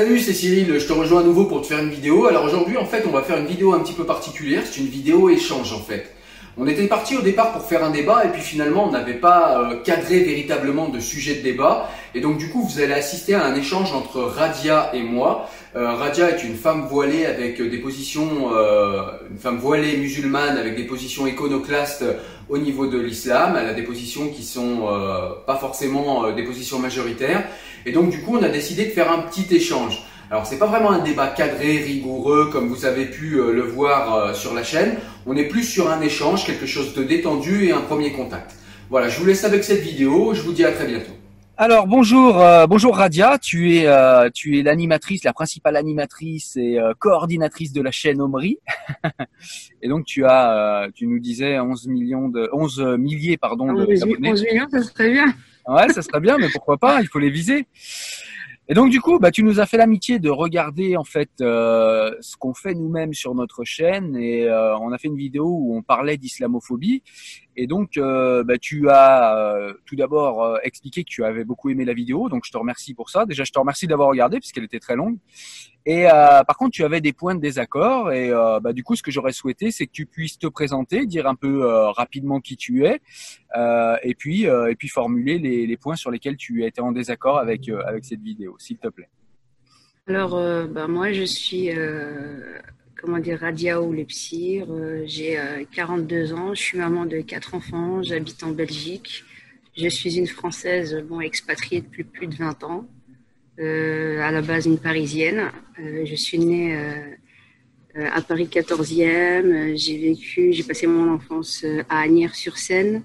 Salut, c'est Cyril, je te rejoins à nouveau pour te faire une vidéo. Alors aujourd'hui, en fait, on va faire une vidéo un petit peu particulière, c'est une vidéo échange en fait. On était parti au départ pour faire un débat et puis finalement on n'avait pas euh, cadré véritablement de sujet de débat et donc du coup vous allez assister à un échange entre Radia et moi. Euh, Radia est une femme voilée avec des positions, euh, une femme voilée musulmane avec des positions iconoclastes au niveau de l'islam. Elle a des positions qui sont pas forcément des positions majoritaires et donc du coup on a décidé de faire un petit échange. Alors c'est pas vraiment un débat cadré, rigoureux, comme vous avez pu euh, le voir euh, sur la chaîne. On est plus sur un échange, quelque chose de détendu et un premier contact. Voilà, je vous laisse avec cette vidéo. Je vous dis à très bientôt. Alors bonjour, euh, bonjour Radia. Tu es, tu es l'animatrice, la principale animatrice et coordinatrice de la chaîne Omri. et donc tu as, tu nous disais 11 millions de, 11 milliers pardon. 11 millions, ça serait bien. Ouais, ça serait bien, mais pourquoi pas Il faut les viser. Et donc du coup, bah, tu nous as fait l'amitié de regarder en fait euh, ce qu'on fait nous-mêmes sur notre chaîne. Et euh, on a fait une vidéo où on parlait d'islamophobie et donc, euh, bah, tu as euh, tout d'abord euh, expliqué que tu avais beaucoup aimé la vidéo, donc je te remercie pour ça. Déjà, je te remercie d'avoir regardé puisqu'elle était très longue. Et par contre, tu avais des points de désaccord. Et bah, du coup, ce que j'aurais souhaité, c'est que tu puisses te présenter, dire un peu rapidement qui tu es, et puis et puis formuler les, les, points sur lesquels tu étais en désaccord avec avec cette vidéo, s'il te plaît. Alors, bah, moi, je suis comment dire, Radia ou Lepsir. Euh, j'ai 42 euh, ans, je suis maman de quatre enfants, j'habite en Belgique. Je suis une Française bon, expatriée depuis plus de 20 ans, euh, à la base une Parisienne. je suis née à Paris 14e, j'ai vécu, j'ai passé mon enfance à Agnières-sur-Seine.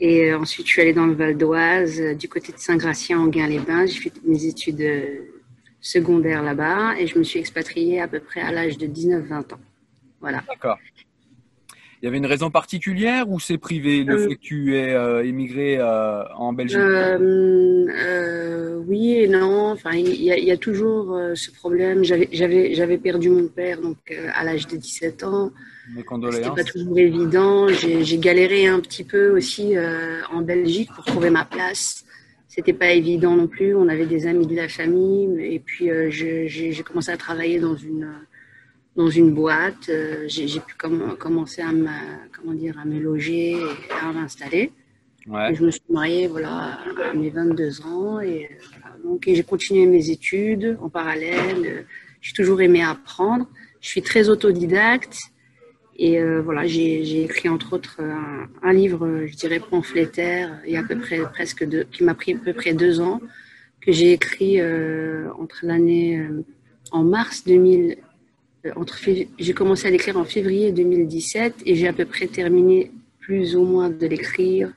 Et ensuite, je suis allée dans le Val d'Oise, du côté de Saint-Gratien, en Guin-les-Bains. J'ai fait mes études secondaire là-bas et je me suis expatriée à peu près à l'âge de 19-20 ans. Voilà. D'accord. Il y avait une raison particulière ou c'est privé le euh, fait que tu es euh, émigré euh, en Belgique? Oui et non. Enfin, il y, a toujours ce problème. J'avais perdu mon père donc à l'âge de 17 ans. Mes condoléances. C'était pas toujours évident. J'ai galéré un petit peu aussi en Belgique pour trouver ma place c'était pas évident non plus. On avait des amis de la famille et puis euh, j'ai commencé à travailler dans une dans une boîte. Euh, j'ai pu commencer à me comment dire à me loger et à m'installer. Je me suis mariée voilà à mes 22 ans et donc j'ai continué mes études en parallèle. J'ai toujours aimé apprendre. Je suis très autodidacte. Et euh, voilà, j'ai écrit entre autres un, livre, je dirais pamphlétaire, il à peu près presque qui m'a pris à peu près deux ans, que j'ai écrit euh, entre l'année euh, en mars 2000. entre j'ai commencé à l'écrire en février 2017 et j'ai à peu près terminé plus ou moins de l'écrire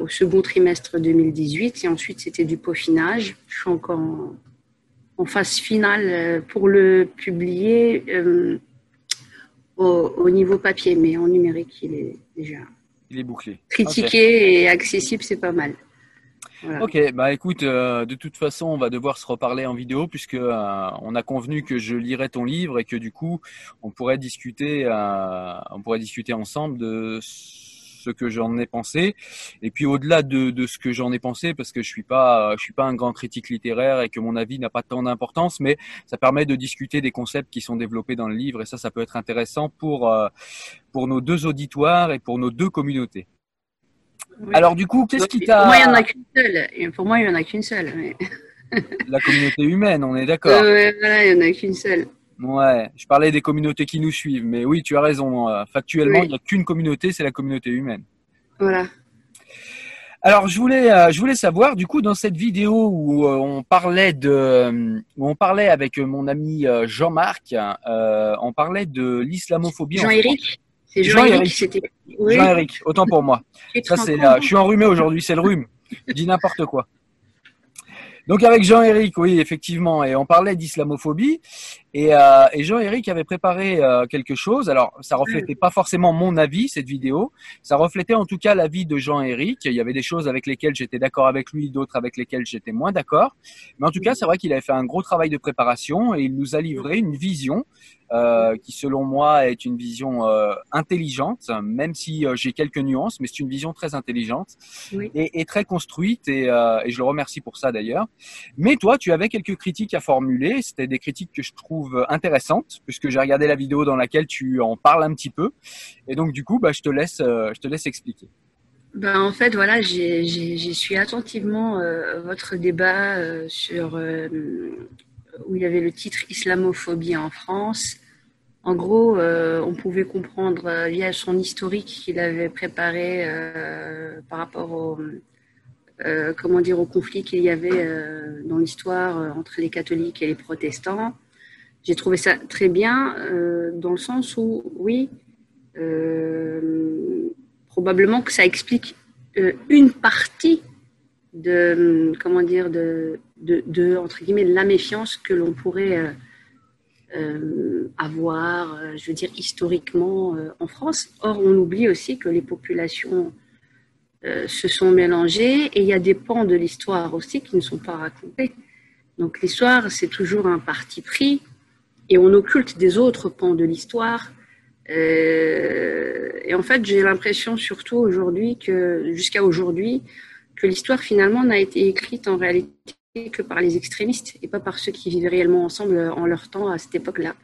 au second trimestre 2018 et ensuite c'était du peaufinage. Je suis encore en, en phase finale pour le publier au, niveau papier, mais en numérique, il est déjà. Il est bouclé. Critiqué et accessible, c'est pas mal. Ok, bah écoute, euh, de toute façon, on va devoir se reparler en vidéo puisque euh, on a convenu que je lirais ton livre et que du coup, on pourrait discuter, euh, on pourrait discuter ensemble de ce que j'en ai pensé. Et puis au-delà de, de, ce que j'en ai pensé, parce que je suis pas, je suis pas un grand critique littéraire et que mon avis n'a pas tant d'importance, mais ça permet de discuter des concepts qui sont développés dans le livre et ça, ça peut être intéressant pour euh, pour nos deux auditoires et pour nos deux communautés. Alors du coup, qu'est-ce qui t'a Pour moi, il y en a qu'une seule. Pour moi, il y en a qu'une seule. La communauté humaine, on est d'accord. Euh, voilà, il y en a qu'une seule. Ouais, je parlais des communautés qui nous suivent, mais oui, tu as raison. Euh, factuellement, il n'y a qu'une communauté, c'est la communauté humaine. Voilà. Alors, je voulais, euh, je voulais savoir, du coup, dans cette vidéo où euh, on parlait de, où on parlait avec mon ami Jean-Marc, on parlait de l'islamophobie. Jean-Éric. C'est Jean-Éric. Jean-Éric, autant pour moi. Ça, c'est, je suis enrhumé aujourd'hui, c'est le rhume. Je dis n'importe quoi. Donc avec Jean-Éric, oui, effectivement, et on parlait d'islamophobie. Et, euh, et Jean-Éric avait préparé euh, quelque chose. Alors, ça reflétait pas forcément mon avis, cette vidéo. Ça reflétait en tout cas l'avis de Jean-Éric. Il y avait des choses avec lesquelles j'étais d'accord avec lui, d'autres avec lesquelles j'étais moins d'accord. Mais en tout cas, c'est vrai qu'il avait fait un gros travail de préparation et il nous a livré une vision euh, qui selon moi est une vision euh, intelligente, même si euh, j'ai quelques nuances, mais c'est une vision très intelligente Oui. et, et très construite, et, euh, et je le remercie pour ça d'ailleurs. Mais toi, tu avais quelques critiques à formuler, c'était des critiques que je trouve intéressantes, puisque j'ai regardé la vidéo dans laquelle tu en parles un petit peu, et donc du coup, bah, je te laisse, euh, je te laisse expliquer. Ben, en fait, voilà, j'ai suivi attentivement euh, votre débat euh, sur où il y avait le titre Islamophobie en France. En gros, on pouvait comprendre via son historique qu'il avait préparé par rapport au comment dire au conflit qu'il y avait dans l'histoire entre les catholiques et les protestants. J'ai trouvé ça très bien euh, dans le sens où oui. euh, probablement que ça explique euh, une partie de comment dire de, de, de, entre guillemets la méfiance que l'on pourrait avoir, je veux dire historiquement en France. Or, on oublie aussi que les populations se sont mélangées et il y a des pans de l'histoire aussi qui ne sont pas racontés. Donc, l'histoire, c'est toujours un parti pris et on occulte des autres pans de l'histoire. Euh, et en fait, j'ai l'impression surtout aujourd'hui que, jusqu'à aujourd'hui, que l'histoire finalement n'a été écrite en réalité que par les extrémistes et pas par ceux qui vivent réellement ensemble en leur temps à cette époque-là.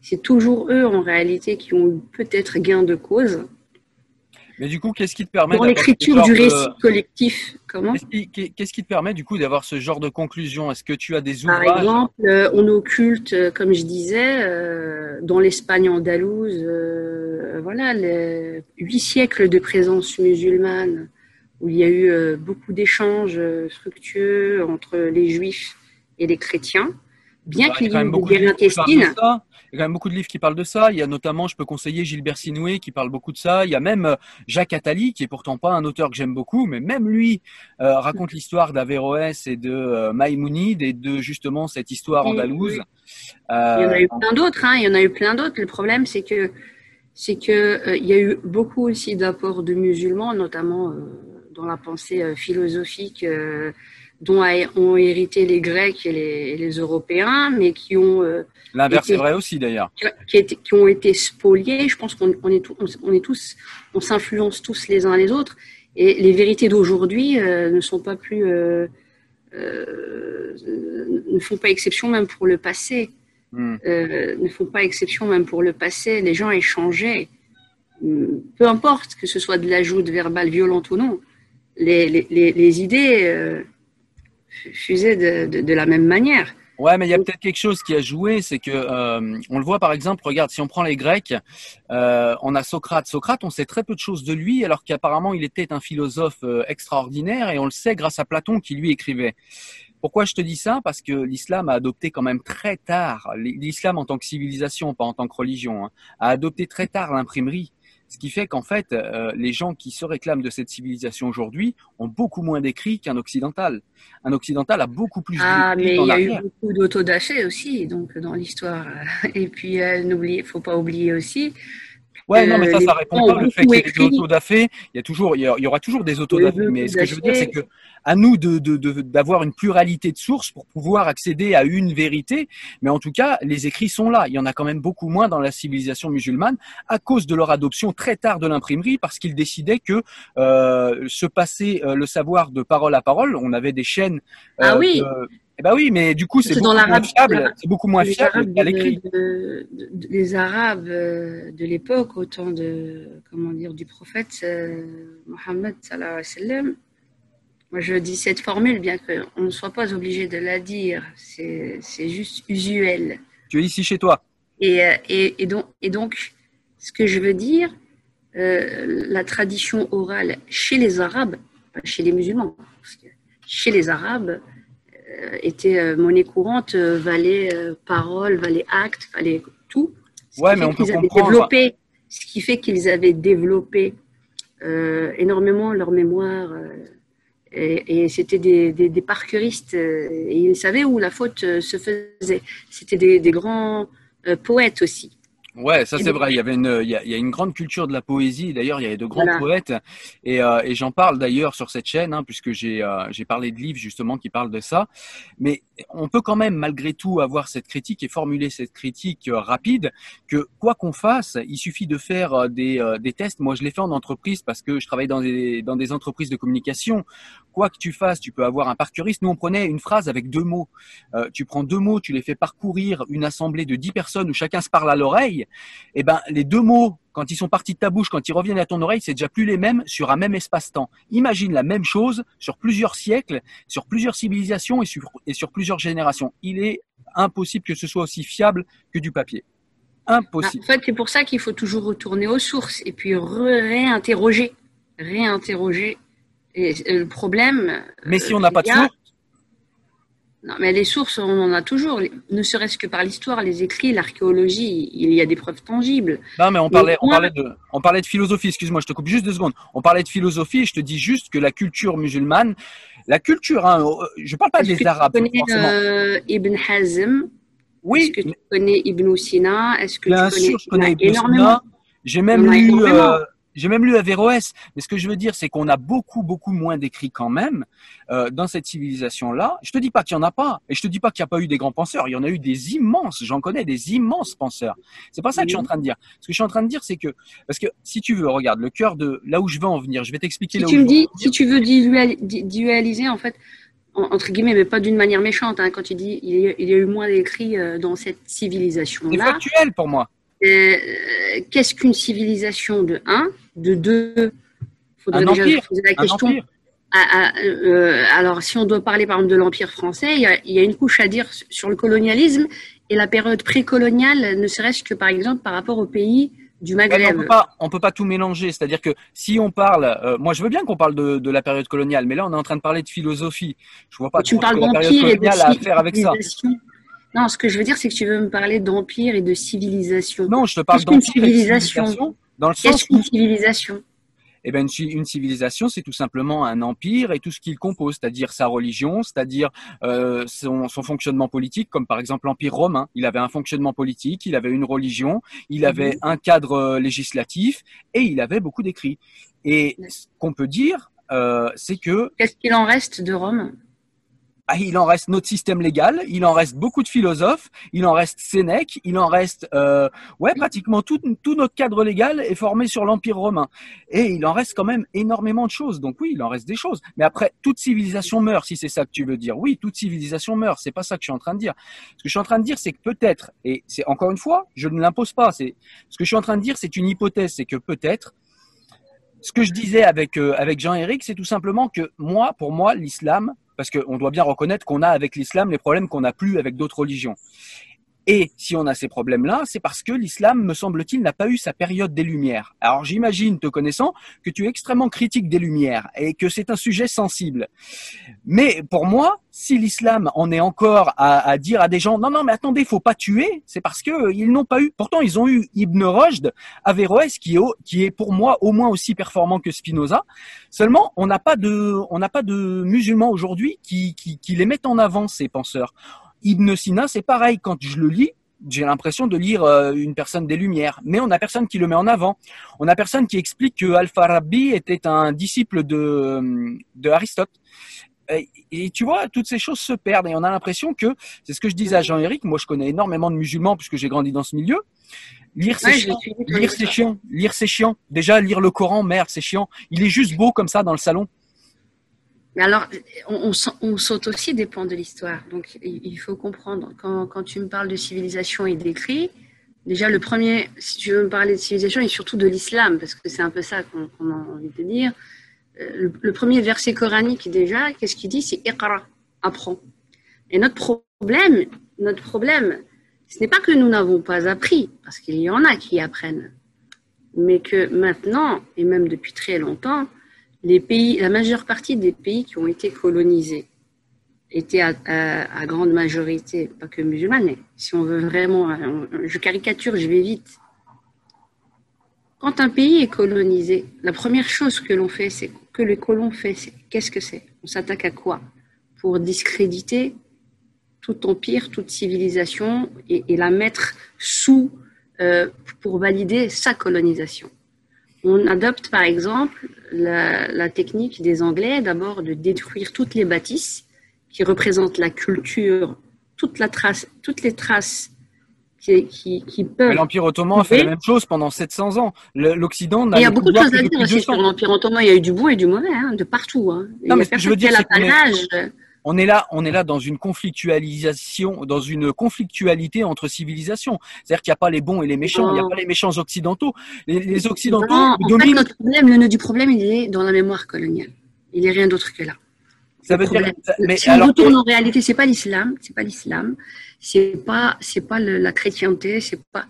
C'est toujours eux en réalité qui ont eu peut-être gain de cause. Mais du coup, qu'est-ce qui te permet ce l'écriture genre du de- récit collectif, comment Qu'est-ce qui, te permet du coup d'avoir ce genre de conclusion? Est-ce que tu as des Par ouvrages? exemple, euh, on occulte, euh, comme je disais, euh, dans l'Espagne andalouse, voilà, les huit siècles de présence musulmane, où il y a eu beaucoup d'échanges fructueux entre les juifs et les chrétiens, bien Bah, qu'il y ait eu des de guerres intestines. Il y a quand même beaucoup de livres qui parlent de ça. Il y a notamment, je peux conseiller Gilbert Sinoué qui parle beaucoup de ça. Il y a même euh, Jacques Attali, qui est pourtant pas un auteur que j'aime beaucoup, mais même lui euh, raconte l'histoire d'Averroès et de euh, Maïmounide et de justement cette histoire andalouse. oui. Il y en a Euh, eu plein d'autres, hein, il y en a eu plein d'autres. Le problème, c'est que c'est que euh, il y a eu beaucoup aussi d'apports de musulmans, notamment euh, dans la pensée euh, philosophique euh, dont ont hérité les Grecs et les, et les Européens, mais qui ont euh, L'inverse est vrai aussi d'ailleurs. qui, qui ont été spoliés. Je pense qu'on on est, tous- on, est tous, on s'influence tous les uns les autres. Et les vérités d'aujourd'hui euh, ne sont pas plus, euh, euh, ne font pas exception même pour le passé. Hmm. Euh, ne font pas exception même pour le passé. Les gens échangeaient, Hum, peu importe que ce soit de l'ajout verbale violente ou non. Les, les, les, les idées de, de, de la même manière. Ouais, mais il y a peut-être quelque chose qui a joué, c'est que euh, on le voit par exemple. Regarde, si on prend les Grecs, euh, on a Socrate. Socrate, on sait très peu de choses de lui, alors qu'apparemment il était un philosophe euh, extraordinaire, et on le sait grâce à Platon qui lui écrivait. Pourquoi je te dis ça? Parce que l'islam a adopté quand même très tard, l'islam en tant que civilisation, pas en tant que religion, hein, a adopté très tard l'imprimerie. Ce qui fait qu'en fait, euh, les gens qui se réclament de cette civilisation aujourd'hui ont beaucoup moins d'écrits qu'un occidental. Un occidental a beaucoup plus Ah, mais il y a eu beaucoup d'autodafés aussi, donc dans l'histoire. Et puis, euh, n'oubliez, faut pas oublier aussi. Ouais, non, mais ça, Euh, ça répond pas le fait qu'il y ait des autodafés. Il y a toujours, il y, aura toujours des autodafés. Oui, Mais ce que je veux dire, c'est que à nous de de- de- d'avoir une pluralité de sources pour pouvoir accéder à une vérité. Mais en tout cas, les écrits sont là. Il y en a quand même beaucoup moins dans la civilisation musulmane à cause de leur adoption très tard de l'imprimerie, parce qu'ils décidaient que euh, se passer euh, le savoir de parole à parole, on avait des chaînes. euh, Ah oui. de- Eh ben oui, mais du coup, c'est beaucoup moins fiable. C'est beaucoup moins les fiable qu'à l'écrit. de- de- les Arabes euh, de l'époque, au temps de, comment dire, du prophète euh, Mohammed sallallahu alayhi wa sallam, moi je dis cette formule, bien qu'on ne soit pas obligé de la dire, c'est juste usuel. Tu es ici chez toi. Et, euh, et, et, donc, et donc, ce que je veux dire, euh, la tradition orale chez les Arabes, pas chez les musulmans, parce que chez les Arabes, était euh, monnaie courante, euh, valait euh, parole, valait acte, valait tout. Ce Ouais, mais on peut comprendre. développé, ce qui fait qu'ils avaient développé euh, énormément leur mémoire. euh, et, et c'était des, des, des parcuristes euh, et ils savaient où la faute euh, se faisait. C'était des, des grands poète aussi. Ouais, ça c'est vrai. Il y avait une, il y, a, il y, a, une grande culture de la poésie. D'ailleurs, il y avait de grands poètes, et, euh, et j'en parle d'ailleurs sur cette chaîne, hein, puisque j'ai euh, j'ai parlé de livres justement qui parlent de ça. Mais on peut quand même malgré tout avoir cette critique et formuler cette critique euh, rapide que quoi qu'on fasse, il suffit de faire euh, des, euh, des tests. Moi, je l'ai fait en entreprise parce que je travaille dans des dans des entreprises de communication. Quoi que tu fasses, tu peux avoir un parcuriste. Nous, on prenait une phrase avec deux mots. tu prends deux mots, tu les fais parcourir une assemblée de dix personnes où chacun se parle à l'oreille eh ben les deux mots quand ils sont partis de ta bouche, quand ils reviennent à ton oreille, c'est déjà plus les mêmes sur un même espace-temps. Imagine la même chose sur plusieurs siècles, sur plusieurs civilisations et sur, et sur plusieurs générations. Il est impossible que ce soit aussi fiable que du papier. Impossible. En fait, c'est pour ça qu'il faut toujours retourner aux sources et puis réinterroger. Réinterroger. Et le problème. Mais si on n'a pas de source, non, mais les sources, on en a toujours, ne serait-ce que par l'histoire, les écrits, l'archéologie, il y a des preuves tangibles. Non, mais on parlait, on parlait, de, on parlait de philosophie, excuse-moi, je te coupe juste deux secondes. On parlait de philosophie je te dis juste que la culture musulmane, la culture, hein, euh, je parle pas des Arabes. Tu connais euh, Ibn Hazm? Oui. Est-ce que tu connais Ibn Sina? Est-ce que Bien tu sûr, je connais Ibn Sina. J'ai même lu. Euh, j'ai même lu Averroès, mais ce que je veux dire, c'est qu'on a beaucoup, beaucoup moins d'écrits quand même euh, dans cette civilisation-là. Je te dis pas qu'il y en a pas, et je te dis pas qu'il n'y a pas eu des grands penseurs. Il y en a eu des immenses. J'en connais des immenses penseurs. C'est pas ça que je suis en train de dire. Ce que je suis en train de dire, c'est que parce que si tu veux, regarde le cœur de là où je veux en venir. Je vais t'expliquer. Si là tu où me je dis, si tu veux dualiser, en fait, entre guillemets, mais pas d'une manière méchante. Hein, quand tu dis il y, a, il y a eu moins d'écrits euh, dans cette civilisation-là. C'est factuel pour moi. Euh, Qu'est-ce qu'une civilisation de 1 De 2 Faudrait un déjà empire, poser la question. À, à, euh, alors, si on doit parler par exemple de l'Empire français, il y, a, il y, a, une couche à dire sur le colonialisme et la période précoloniale, ne serait-ce que par exemple par rapport au pays du Maghreb. on peut pas, on peut pas tout mélanger. C'est-à-dire que si on parle, euh, moi je veux bien qu'on parle de, de, la période coloniale, mais là on est en train de parler de philosophie. Je vois pas tu trop parles la période coloniale à faire avec ça. Non, ce que je veux dire, c'est que tu veux me parler d'empire et de civilisation. Non, je te parle d'empire civilisation. civilisation. Dans le sens Qu'est-ce qu'une civilisation eh ben, une, une civilisation, c'est tout simplement un empire et tout ce qu'il compose, c'est-à-dire sa religion, c'est-à-dire euh, son, son, fonctionnement politique, comme par exemple l'Empire romain. Il avait un fonctionnement politique, il avait une religion, il avait mmh. un cadre euh, législatif et il avait beaucoup d'écrits. Et ce qu'on peut dire, euh, c'est que... Qu'est-ce qu'il en reste de Rome? Ah, il en reste notre système légal, il en reste beaucoup de philosophes, il en reste Sénèque, il en reste euh, ouais pratiquement tout, tout notre cadre légal est formé sur l'Empire romain et il en reste quand même énormément de choses. Donc oui, il en reste des choses. Mais après, toute civilisation meurt, si c'est ça que tu veux dire. Oui, toute civilisation meurt. C'est pas ça que je suis en train de dire. Ce que je suis en train de dire, c'est que peut-être, et c'est encore une fois, je ne l'impose pas. C'est ce que je suis en train de dire, c'est une hypothèse, c'est que peut-être ce que je disais avec euh, avec Jean-Éric, c'est tout simplement que moi, pour moi, l'islam parce qu'on doit bien reconnaître qu'on a avec l'islam les problèmes qu'on n'a plus avec d'autres religions. Et si on a ces problèmes-là, c'est parce que l'islam, me semble-t-il, n'a pas eu sa période des Lumières. Alors j'imagine, te connaissant, que tu es extrêmement critique des Lumières et que c'est un sujet sensible. Mais pour moi, si l'islam en est encore à, dire à des gens, non, non, mais attendez, faut pas tuer, c'est parce que ils n'ont pas eu. Pourtant, ils ont eu Ibn Rushd, Averroès, qui qui est pour moi au moins aussi performant que Spinoza. Seulement, on n'a pas de, on n'a pas de musulmans aujourd'hui qui, qui, qui les mettent en avant ces penseurs. Ibn Sina, c'est pareil. Quand je le lis, j'ai l'impression de lire euh, une personne des Lumières, mais on n'a personne qui le met en avant. On n'a personne qui explique que Al-Farabi était un disciple de, de Aristote. Et, et, tu vois, toutes ces choses se perdent et on a l'impression que, c'est ce que je disais à Jean-Éric, moi je connais énormément de musulmans puisque j'ai grandi dans ce milieu. Lire c'est Ouais, chiant, lire c'est chiant, lire c'est chiant. Déjà lire le Coran, merde, c'est chiant. Il est juste beau comme ça dans le salon. Mais alors, on, on, sa- on saute aussi des pans de l'histoire. Donc, il faut comprendre, quand, quand tu me parles de civilisation et d'écrit, déjà, le premier, si tu veux me parler de civilisation et surtout de l'islam, parce que c'est un peu ça qu'on qu'on a envie de dire, euh, le, le premier verset coranique, déjà, qu'est-ce qu'il dit? C'est Iqra, apprends. Et notre problème, notre problème, ce n'est pas que nous n'avons pas appris, parce qu'il y en a qui apprennent, mais que maintenant, et même depuis très longtemps, la majeure partie des pays qui ont été colonisés étaient à, grande majorité, pas que musulmanes, mais si on veut vraiment, euh, je caricature, je vais vite. Quand un pays est colonisé, la première chose que l'on fait, c'est que les colons fait, c'est qu'est-ce que c'est? On s'attaque à quoi? Pour discréditer tout empire, toute civilisation et, et la mettre sous euh, pour valider sa colonisation. On adopte par exemple la, la technique des Anglais d'abord de détruire toutes les bâtisses qui représentent la culture, toute la trace, toutes les traces qui, qui, qui peuvent. L'Empire ottoman a fait la même chose pendant 700 ans. L'Occident n'a Il y a beaucoup de choses à dire aussi 200. sur l'Empire ottoman. Il y a eu du bon et du mauvais, hein, de partout. Hein. Il y a mais ce que je veux dire, c'est. On est là, on est là dans une conflictualisation, dans une conflictualité entre civilisations. C'est-à-dire qu'il n'y a pas les bons et les méchants. Il n'y a pas les méchants occidentaux. Les, les occidentaux Non, en fait, dominent. notre problème, le nœud du problème, il est dans la mémoire coloniale. Il n'est rien d'autre que là. Ça veut dire. Mais si on retourne en réalité, c'est pas l'islam, c'est pas l'islam, c'est pas, c'est pas le- la chrétienté, c'est pas.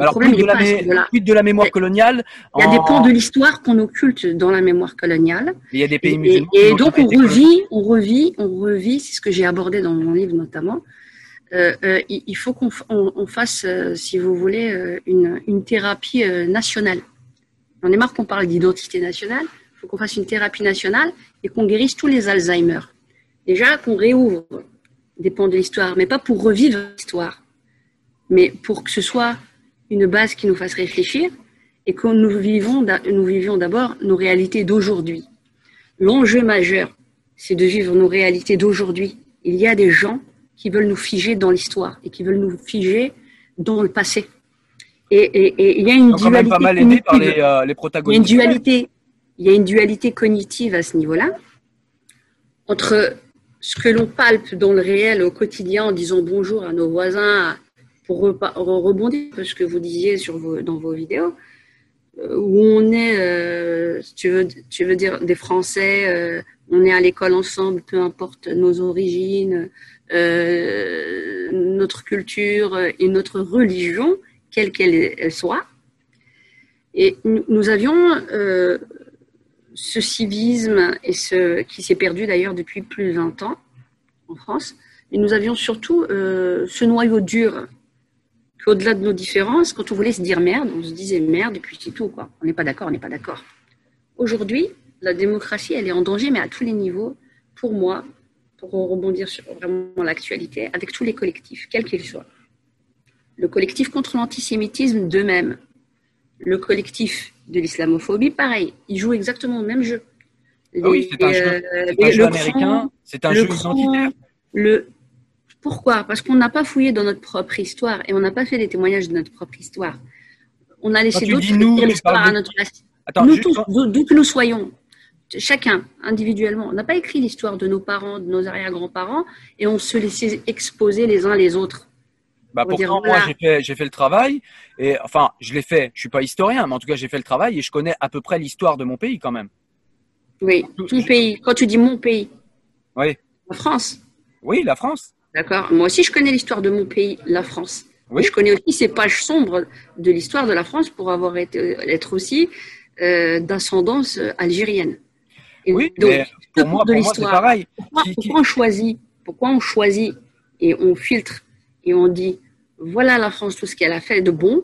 Mais alors, quid de, la mé- de la mémoire coloniale Il y a des pans de l'histoire qu'on occulte dans la mémoire coloniale. Il y a des pays musulmans. et donc on revit, on revit, on revit, c'est ce que j'ai abordé dans mon livre notamment. Euh, euh, il faut qu'on f- on, on fasse, euh, si vous voulez, une, une thérapie nationale. On est marre qu'on parle d'identité nationale. Il faut qu'on fasse une thérapie nationale et qu'on guérisse tous les Alzheimer. Déjà qu'on réouvre des pans de l'histoire, mais pas pour revivre l'histoire, mais pour que ce soit une base qui nous fasse réfléchir et que nous vivons, nous vivions d'abord nos réalités d'aujourd'hui. L'enjeu majeur, c'est de vivre nos réalités d'aujourd'hui. Il y a des gens qui veulent nous figer dans l'histoire et qui veulent nous figer dans le passé. Et, il y a une Il y a dualité, il y a une dualité cognitive à ce niveau-là entre ce que l'on palpe dans le réel au quotidien en disant bonjour à nos voisins pour rebondir un peu ce que vous disiez dans vos vidéos euh, où on est, euh, tu veux, tu veux dire des Français, euh, on est à l'école ensemble, peu importe nos origines, notre culture et notre religion, quelle qu'elle elle soit. Et nous, avions ce civisme et ce qui s'est perdu d'ailleurs depuis plus de 20 ans en France. Et nous avions surtout ce noyau dur qu'au-delà de nos différences, quand on voulait se dire merde, on se disait merde et puis c'est tout quoi. On n'est pas d'accord, on n'est pas d'accord. Aujourd'hui, la démocratie, elle est en danger, mais à tous les niveaux. Pour moi, pour rebondir sur vraiment l'actualité, avec tous les collectifs, quels qu'ils soient. Le collectif contre l'antisémitisme, de même. Le collectif de l'islamophobie, pareil. Ils jouent exactement le même jeu. Ah oui, c'est un jeu, euh, c'est un les- jeu le américain, cran, c'est un le jeu cran, identitaire. le pourquoi? Parce qu'on n'a pas fouillé dans notre propre histoire et on n'a pas fait des témoignages de notre propre histoire. On a laissé d'autres tu l'histoire à notre place. Attends, nous tous, d'où que nous soyons, chacun individuellement, on n'a pas écrit l'histoire de nos parents, de nos arrière-grands-parents et on se laissait exposer les uns les autres. Bah dire, pourtant, voilà. moi, j'ai fait, j'ai fait le travail. Et enfin, je l'ai fait. Je suis pas historien, mais en tout cas, j'ai fait le travail et je connais à peu près l'histoire de mon pays quand même. Oui, Tout- ton pays. Quand tu dis mon pays, Oui, la France. oui, la France. D'accord. Moi aussi, je connais l'histoire de mon pays, la France. Oui. Je connais aussi ces pages sombres de l'histoire de la France pour avoir été être aussi euh, d'ascendance euh, algérienne. Et Oui, donc, mais que pour moi, de pour moi, c'est pareil. Pourquoi on choisit Pourquoi on choisit et on filtre et on dit voilà la France tout ce qu'elle a fait de bon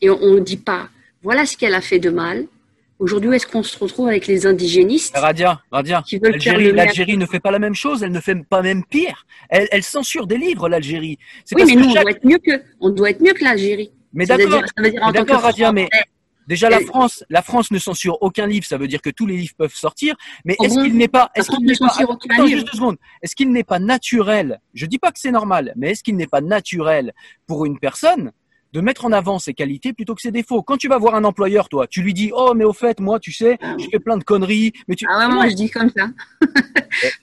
et on ne dit pas voilà ce qu'elle a fait de mal. Aujourd'hui, est-ce qu'on se retrouve avec les indigénistes Radia, Radia. L'Algérie, ne fait pas la même chose. Elle ne fait pas même pire. Elle, elle censure des livres, l'Algérie. Oui, mais que nous, on doit être mieux que, on doit être mieux que l'Algérie. Mais d'accord. d'accord, Radia, mais Déjà, la France, la France ne censure aucun livre, ça veut dire que tous les livres peuvent sortir. Mais est-ce qu'il n'est pas, est-ce qu'il ne n'est pas, attends juste deux secondes. Est-ce qu'il n'est pas naturel Je dis pas que c'est normal, mais est-ce qu'il n'est pas naturel pour une personne de mettre en avant ses qualités plutôt que ses défauts Quand tu vas voir un employeur, toi, tu lui dis, oh, mais au fait, moi, tu sais, je fais plein de conneries, mais tu, Ah ouais, moi je dis comme ça.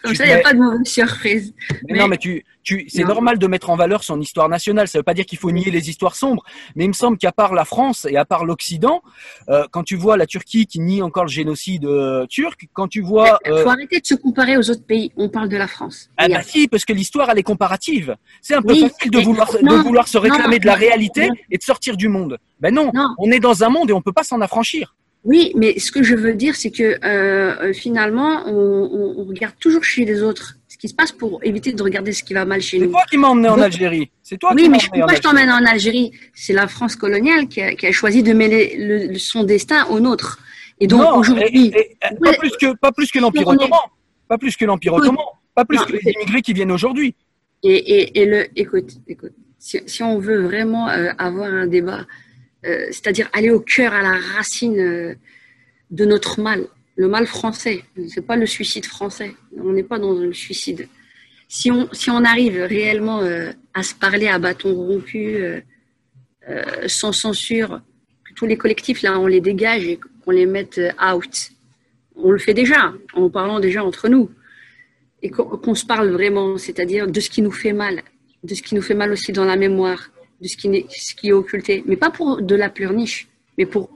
Comme tu- ça, il n'y a pas de mauvaise surprise. mais mais- non, mais tu, tu, c'est normal de mettre en valeur son histoire nationale. Ça veut pas dire qu'il faut nier les histoires sombres, mais il me semble qu'à part la France et à part l'Occident, euh, quand tu vois la Turquie qui nie encore le génocide euh, turc, quand tu vois, Il euh, faut arrêter de se comparer aux autres pays. On parle de la France. ah bah si, parce que l'histoire elle est comparative. C'est un peu Oui, facile de vouloir, non, de vouloir se réclamer non, de la réalité. Et de sortir du monde. Ben non, Non. on est dans un monde et on peut pas s'en affranchir. Oui, mais ce que je veux dire, c'est que euh, finalement, on, on- on regarde toujours chez les autres ce qui se passe pour éviter de regarder ce qui va mal chez C'est nous. toi qui m'as emmené en Algérie. C'est toi Oui, qui m'as mais pourquoi je t'emmène en Algérie? C'est la France coloniale qui a, qui a choisi de mêler le- le- son destin au nôtre. Et donc aujourd'hui, et- et- et- pas plus que pas plus que l'Empire ottoman, pas plus que l'Empire ottoman, pas plus Non, que les c'est- immigrés qui viennent aujourd'hui. Et, le, écoute, écoute si, on veut vraiment euh, avoir un débat, euh, c'est-à-dire aller au cœur, à la racine euh, de notre mal, le mal français, c'est pas le suicide français, on n'est pas dans le suicide. Si on, si on arrive réellement à se parler à bâton rompu, sans censure, que tous les collectifs là on les dégage et qu'on les mette out, on le fait déjà, en parlant déjà entre nous, et qu'on se parle vraiment, c'est-à-dire de ce qui nous fait mal, de ce qui nous fait mal aussi dans la mémoire, de ce qui, est, ce qui est occulté, mais pas pour de la pleurniche, mais pour,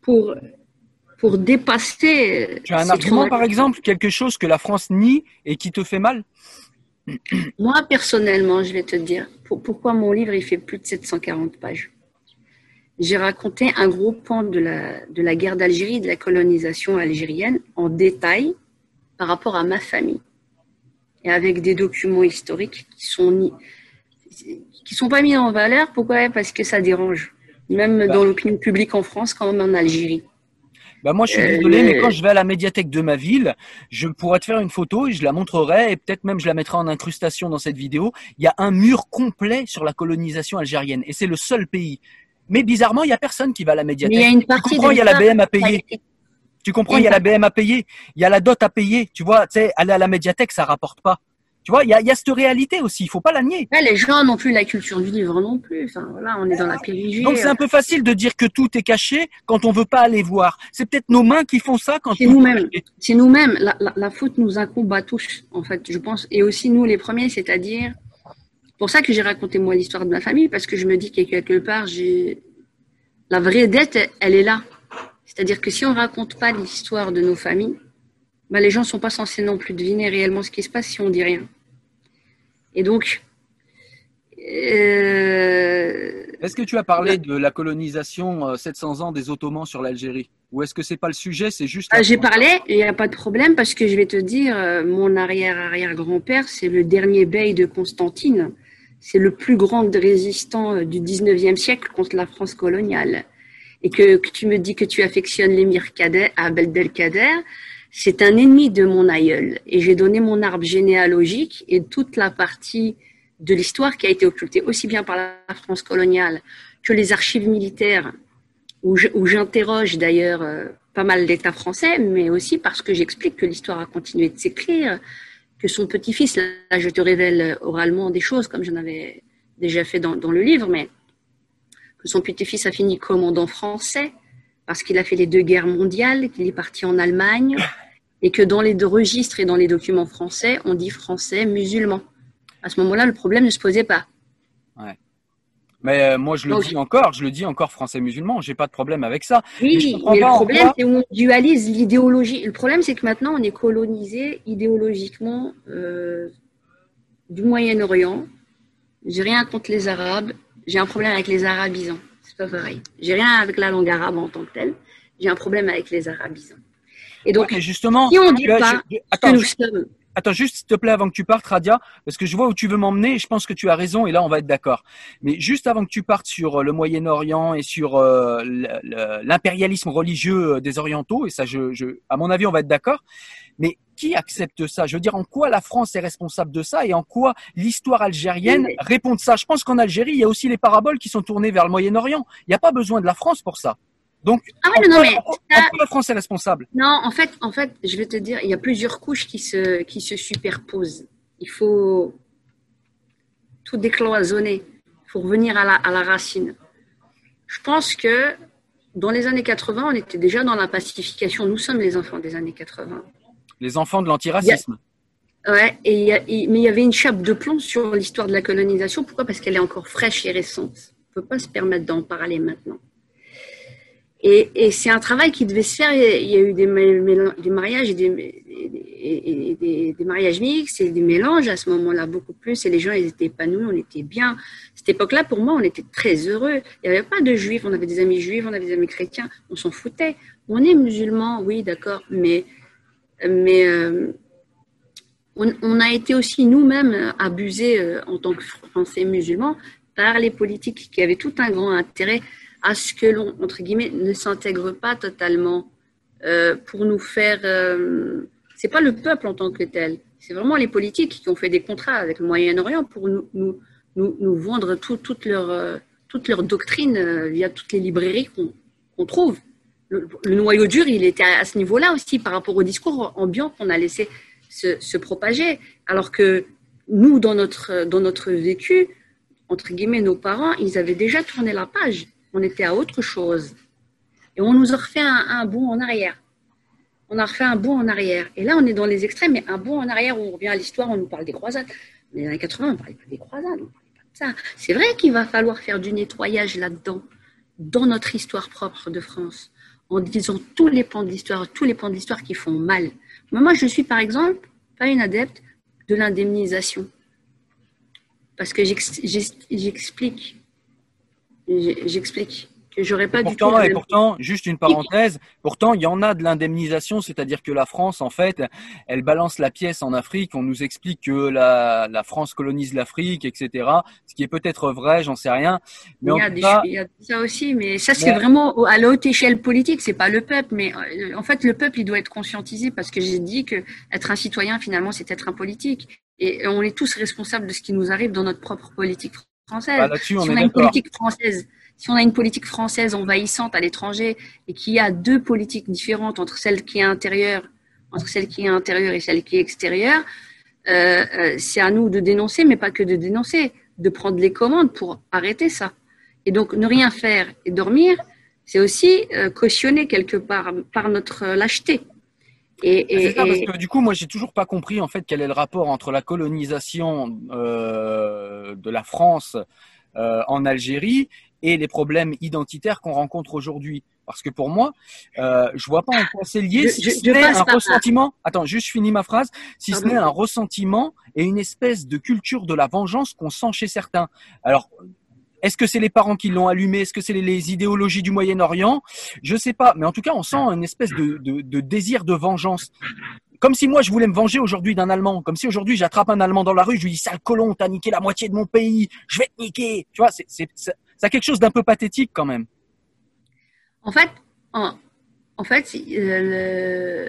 pour, pour dépasser. Tu as un argument, par exemple, quelque chose que la France nie et qui te fait mal? Moi, personnellement, je vais te dire pourquoi mon livre il fait plus de 740 pages? J'ai raconté un gros pan de la, de la guerre d'Algérie, de la colonisation algérienne, en détail par rapport à ma famille et avec des documents historiques qui sont qui sont pas mis en valeur. Pourquoi? Parce que ça dérange, même bah. dans l'opinion publique en France, comme en Algérie. Bah moi, je suis désolé, mais quand je vais à la médiathèque de ma ville, je pourrais te faire une photo et je la montrerai et peut-être même je la mettrai en incrustation dans cette vidéo. Il y a un mur complet sur la colonisation algérienne et c'est le seul pays. Mais bizarrement, il y a personne qui va à la médiathèque. il y a une partie tu comprends, il y a la BM à payer. Tu comprends, il y a la BM à payer, il y a la dot à payer. Tu vois, tu sais, aller à la médiathèque, ça rapporte pas. Tu vois, il y a, y a, cette réalité aussi, il faut pas la nier. les gens n'ont plus la culture du livre non plus. Enfin, voilà, on est dans la périphérie. Donc c'est un peu facile de dire que tout est caché quand on veut pas aller voir. C'est peut-être nos mains qui font ça quand c'est nous-mêmes. C'est nous-mêmes. La, la, la, faute nous incombe à tous, en fait, je pense, et aussi nous les premiers, c'est-à-dire pour ça que j'ai raconté moi l'histoire de ma famille parce que je me dis que quelque part j'ai la vraie dette, elle est là. C'est-à-dire que si on raconte pas l'histoire de nos familles, bah, les gens ne sont pas censés non plus deviner réellement ce qui se passe si on dit rien. Et donc. Euh, est-ce que tu as parlé de la colonisation 700 euh, ans des Ottomans sur l'Algérie? Ou est-ce que c'est pas le sujet C'est juste. Ah, j'ai parlé, il n'y a pas de problème parce que je vais te dire, euh, mon arrière-arrière-grand-père, c'est le dernier bey de Constantine. C'est le plus grand résistant du 19e siècle contre la France coloniale. Et que, que tu me dis que tu affectionnes l'émir Kader, Abdelkader, c'est un ennemi de mon aïeul. Et j'ai donné mon arbre généalogique et toute la partie de l'histoire qui a été occultée aussi bien par la France coloniale que les archives militaires, où j'interroge d'ailleurs euh, pas mal d'États français, mais aussi parce que j'explique que l'histoire a continué de s'écrire, que son petit-fils, là je te révèle oralement des choses comme j'en avais déjà fait dans, dans le livre, mais que son petit-fils a fini commandant français, parce qu'il a fait les deux guerres mondiales, qu'il est parti en Allemagne, et que dans les deux registres et dans les documents français, on dit français musulman. À ce moment-là, le problème ne se posait pas. Ouais. Mais euh, moi, je le dis encore, je le dis encore français musulman, j'ai pas de problème avec ça. Oui, mais, le problème, c'est qu'on dualise l'idéologie. Le problème, c'est que maintenant, on est colonisé idéologiquement euh, du Moyen-Orient. J'ai rien contre les Arabes, j'ai un problème avec les Arabisants pas pareil. J'ai rien avec la langue arabe en tant que telle. J'ai un problème avec les arabisants. Et donc, justement, si on dit pas que nous sommes Attends, juste s'il te plaît avant que tu partes, Radia, parce que je vois où tu veux m'emmener et je pense que tu as raison et là on va être d'accord. Mais juste avant que tu partes sur euh, le Moyen-Orient et sur euh, l'impérialisme religieux euh, des Orientaux, et ça, je, je, à mon avis, on va être d'accord. Mais qui accepte ça? Je veux dire, en quoi la France est responsable de ça et en quoi l'histoire algérienne répond de ça? Je pense qu'en Algérie, il y a aussi les paraboles qui sont tournées vers le Moyen-Orient. Il n'y a pas besoin de la France pour ça. Donc, ah non, mais la France est responsable? Non, en fait, en fait, je vais te dire, il y a plusieurs couches qui se, qui se superposent. Il faut tout décloisonner. Il faut revenir à la, à la racine. Je pense que dans les années 80, on était déjà dans la pacification. Nous sommes les enfants des années 80. Les enfants de l'antiracisme. Ouais, et, mais il y avait une chape de plomb sur l'histoire de la colonisation. Pourquoi? Parce qu'elle est encore fraîche et récente. On ne peut pas se permettre d'en parler maintenant. Et, c'est un travail qui devait se faire. Il y a eu des, mariages et des, des, mariages mixtes et des mélanges à ce moment-là, beaucoup plus. Et les gens, ils étaient épanouis, on était bien. Cette époque-là, pour moi, on était très heureux. Il n'y avait pas de juifs, on avait des amis juifs, on avait des amis chrétiens, on s'en foutait. On est musulmans, oui, d'accord, mais, mais euh, on, a été aussi nous-mêmes abusés euh, en tant que Français musulmans par les politiques qui avaient tout un grand intérêt à ce que l'on, entre guillemets, ne s'intègre pas totalement euh, pour nous faire. Euh, c'est pas le peuple en tant que tel, C'est vraiment les politiques qui ont fait des contrats avec le Moyen-Orient pour nous, nous, nous, vendre toute, leur, toute leur doctrine via toutes les librairies qu'on trouve. Le, noyau dur, il était à, ce niveau-là aussi par rapport au discours ambiant qu'on a laissé se, propager. Alors que nous, dans notre, dans notre vécu, entre guillemets, nos parents, ils avaient déjà tourné la page. On était à autre chose. Et on nous a refait un, bond en arrière. On a refait un bond en arrière. Et là, on est dans les extrêmes, mais un bond en arrière on revient à l'histoire, on nous parle des croisades. Mais dans les années 80, on ne parlait pas des croisades, on parlait pas de ça. C'est vrai qu'il va falloir faire du nettoyage là-dedans, dans notre histoire propre de France, en disant tous les pans de l'histoire, tous les pans de l'histoire qui font mal. moi, je suis, par exemple, pas une adepte de l'indemnisation. Parce que j'explique, j'explique que j'aurais pas du tout. Et pourtant, juste une parenthèse, pourtant il y en a de l'indemnisation, c'est-à-dire que la France, en fait, elle balance la pièce en Afrique. On nous explique que la, la France colonise l'Afrique, etc. Ce qui est peut-être vrai, j'en sais rien. Mais il, y a il y a ça aussi, mais ça c'est vraiment à la haute échelle politique. C'est pas le peuple, mais euh, en fait le peuple il doit être conscientisé parce que j'ai dit que être un citoyen finalement c'est être un politique. Et on est tous responsables de ce qui nous arrive dans notre propre politique française. Bah, si on, on a une politique française si on a une politique française envahissante à l'étranger et qu'il y a deux politiques différentes entre celle qui est intérieure, entre celle qui est intérieure et celle qui est extérieure, euh, euh, c'est à nous de dénoncer, mais pas que de dénoncer, de prendre les commandes pour arrêter ça. Et donc ne rien faire et dormir, c'est aussi euh, cautionner quelque part par notre lâcheté. Et, et, ça, parce que du coup, moi, j'ai toujours pas compris en fait quel est le rapport entre la colonisation de la France en Algérie et les problèmes identitaires qu'on rencontre aujourd'hui. Parce que pour moi, euh, je vois pas en quoi c'est lié, si ce n'est un ressentiment. Attends, juste je finis ma phrase. Si ce n'est un ressentiment et une espèce de culture de la vengeance qu'on sent chez certains. Alors, est-ce que c'est les parents qui l'ont allumé? Est-ce que c'est les idéologies du Moyen-Orient? Je sais pas, mais en tout cas, on sent une espèce de, de, de désir de vengeance comme si moi je voulais me venger aujourd'hui d'un Allemand, comme si aujourd'hui j'attrape un Allemand dans la rue, je lui dis sale colon, t'as niqué la moitié de mon pays, je vais te niquer. Tu vois, c'est, ça a quelque chose d'un peu pathétique quand même. En fait, en, fait, le,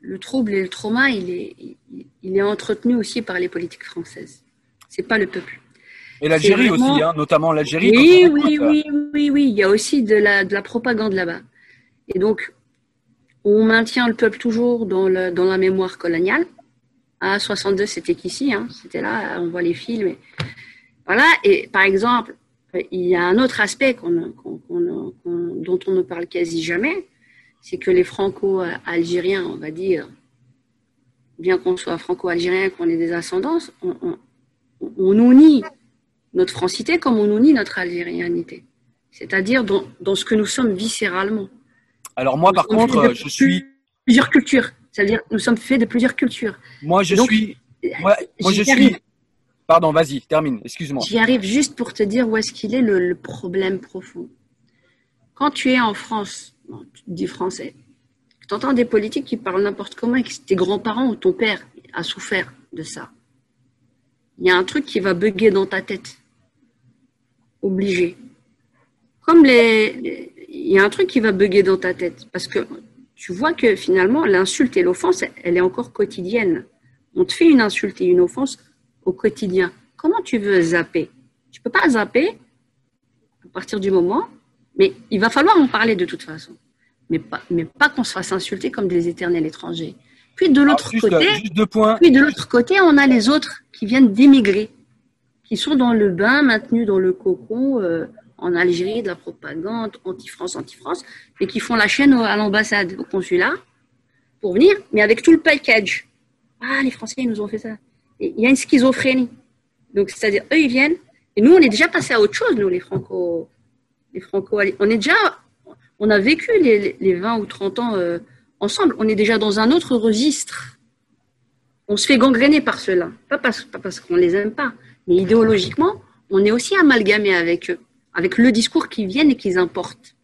le, trouble et le trauma, il est, il est entretenu aussi par les politiques françaises. C'est pas le peuple. Et l'Algérie aussi, hein, notamment l'Algérie. Oui, oui, oui, oui, oui. Il y a aussi de la, de la propagande là-bas. Et donc, on maintient le peuple toujours dans, le, dans la mémoire coloniale. À 62, c'était qu'ici, hein, c'était là, on voit les films. voilà. Et par exemple, il y a un autre aspect dont on ne parle quasi jamais, c'est que les franco-algériens, on va dire, bien qu'on soit franco-algérien, qu'on ait des ascendances, on, nous nie notre francité comme on nous nie notre algérianité. C'est-à-dire dans, ce que nous sommes viscéralement. Alors moi, par contre, je suis... Plusieurs cultures. C'est-à-dire nous sommes faits de plusieurs cultures. Moi, je suis... moi je suis Pardon, vas-y, termine, excuse-moi. J'y arrive juste pour te dire où est-ce qu'il est le, problème profond. Quand tu es en France, tu dis français, tu entends des politiques qui parlent n'importe comment et que tes grands-parents ou ton père a souffert de ça. Il y a un truc qui va bugger dans ta tête. Obligé. Comme les, il y a un truc qui va bugger dans ta tête parce que tu vois que finalement l'insulte et l'offense, elle est encore quotidienne. On te fait une insulte et une offense au quotidien. Comment tu veux zapper? Tu peux pas zapper à partir du moment, mais il va falloir en parler de toute façon. Mais pas, mais pas qu'on se fasse insulter comme des éternels étrangers. Puis de l'autre côté, puis de l'autre côté, on a les autres qui viennent d'émigrer, qui sont dans le bain, maintenus dans le cocon euh, en Algérie, de la propagande anti-France, anti-France, et qui font la chaîne à l'ambassade, au consulat, pour venir, mais avec tout le package. Ah, les Français, ils nous ont fait ça il y a une schizophrénie. Donc, c'est-à-dire, eux, ils viennent, et nous, on est déjà passé à autre chose, nous, les Franco, les Franco, on est déjà, on a vécu les, les 20 ou 30 ans euh, ensemble. On est déjà dans un autre registre. On se fait gangréner par cela. Pas parce, pas parce qu'on les aime pas, mais idéologiquement, on est aussi amalgamé avec eux, avec le discours qu'ils viennent et qu'ils importent.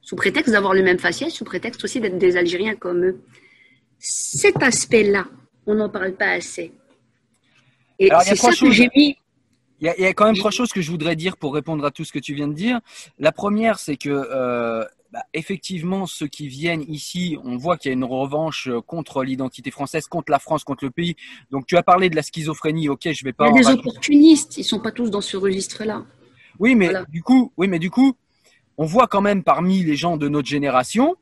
Sous prétexte d'avoir le même faciès, sous prétexte aussi d'être des Algériens comme eux. Cet aspect-là, on n'en parle pas assez. Et c'est ça que j'ai mis. Il y, a, quand même trois choses que je voudrais dire pour répondre à tout ce que tu viens de dire. La première, c'est que euh, bah, effectivement, ceux qui viennent ici, on voit qu'il y a une revanche euh, contre l'identité française, contre la France, contre le pays. Donc, tu as parlé de la schizophrénie. Ok, je vais pas. Il y a des opportunistes. Ils sont pas tous dans ce registre-là. Oui, mais du coup, oui, mais du coup, on voit quand même parmi les gens de notre génération,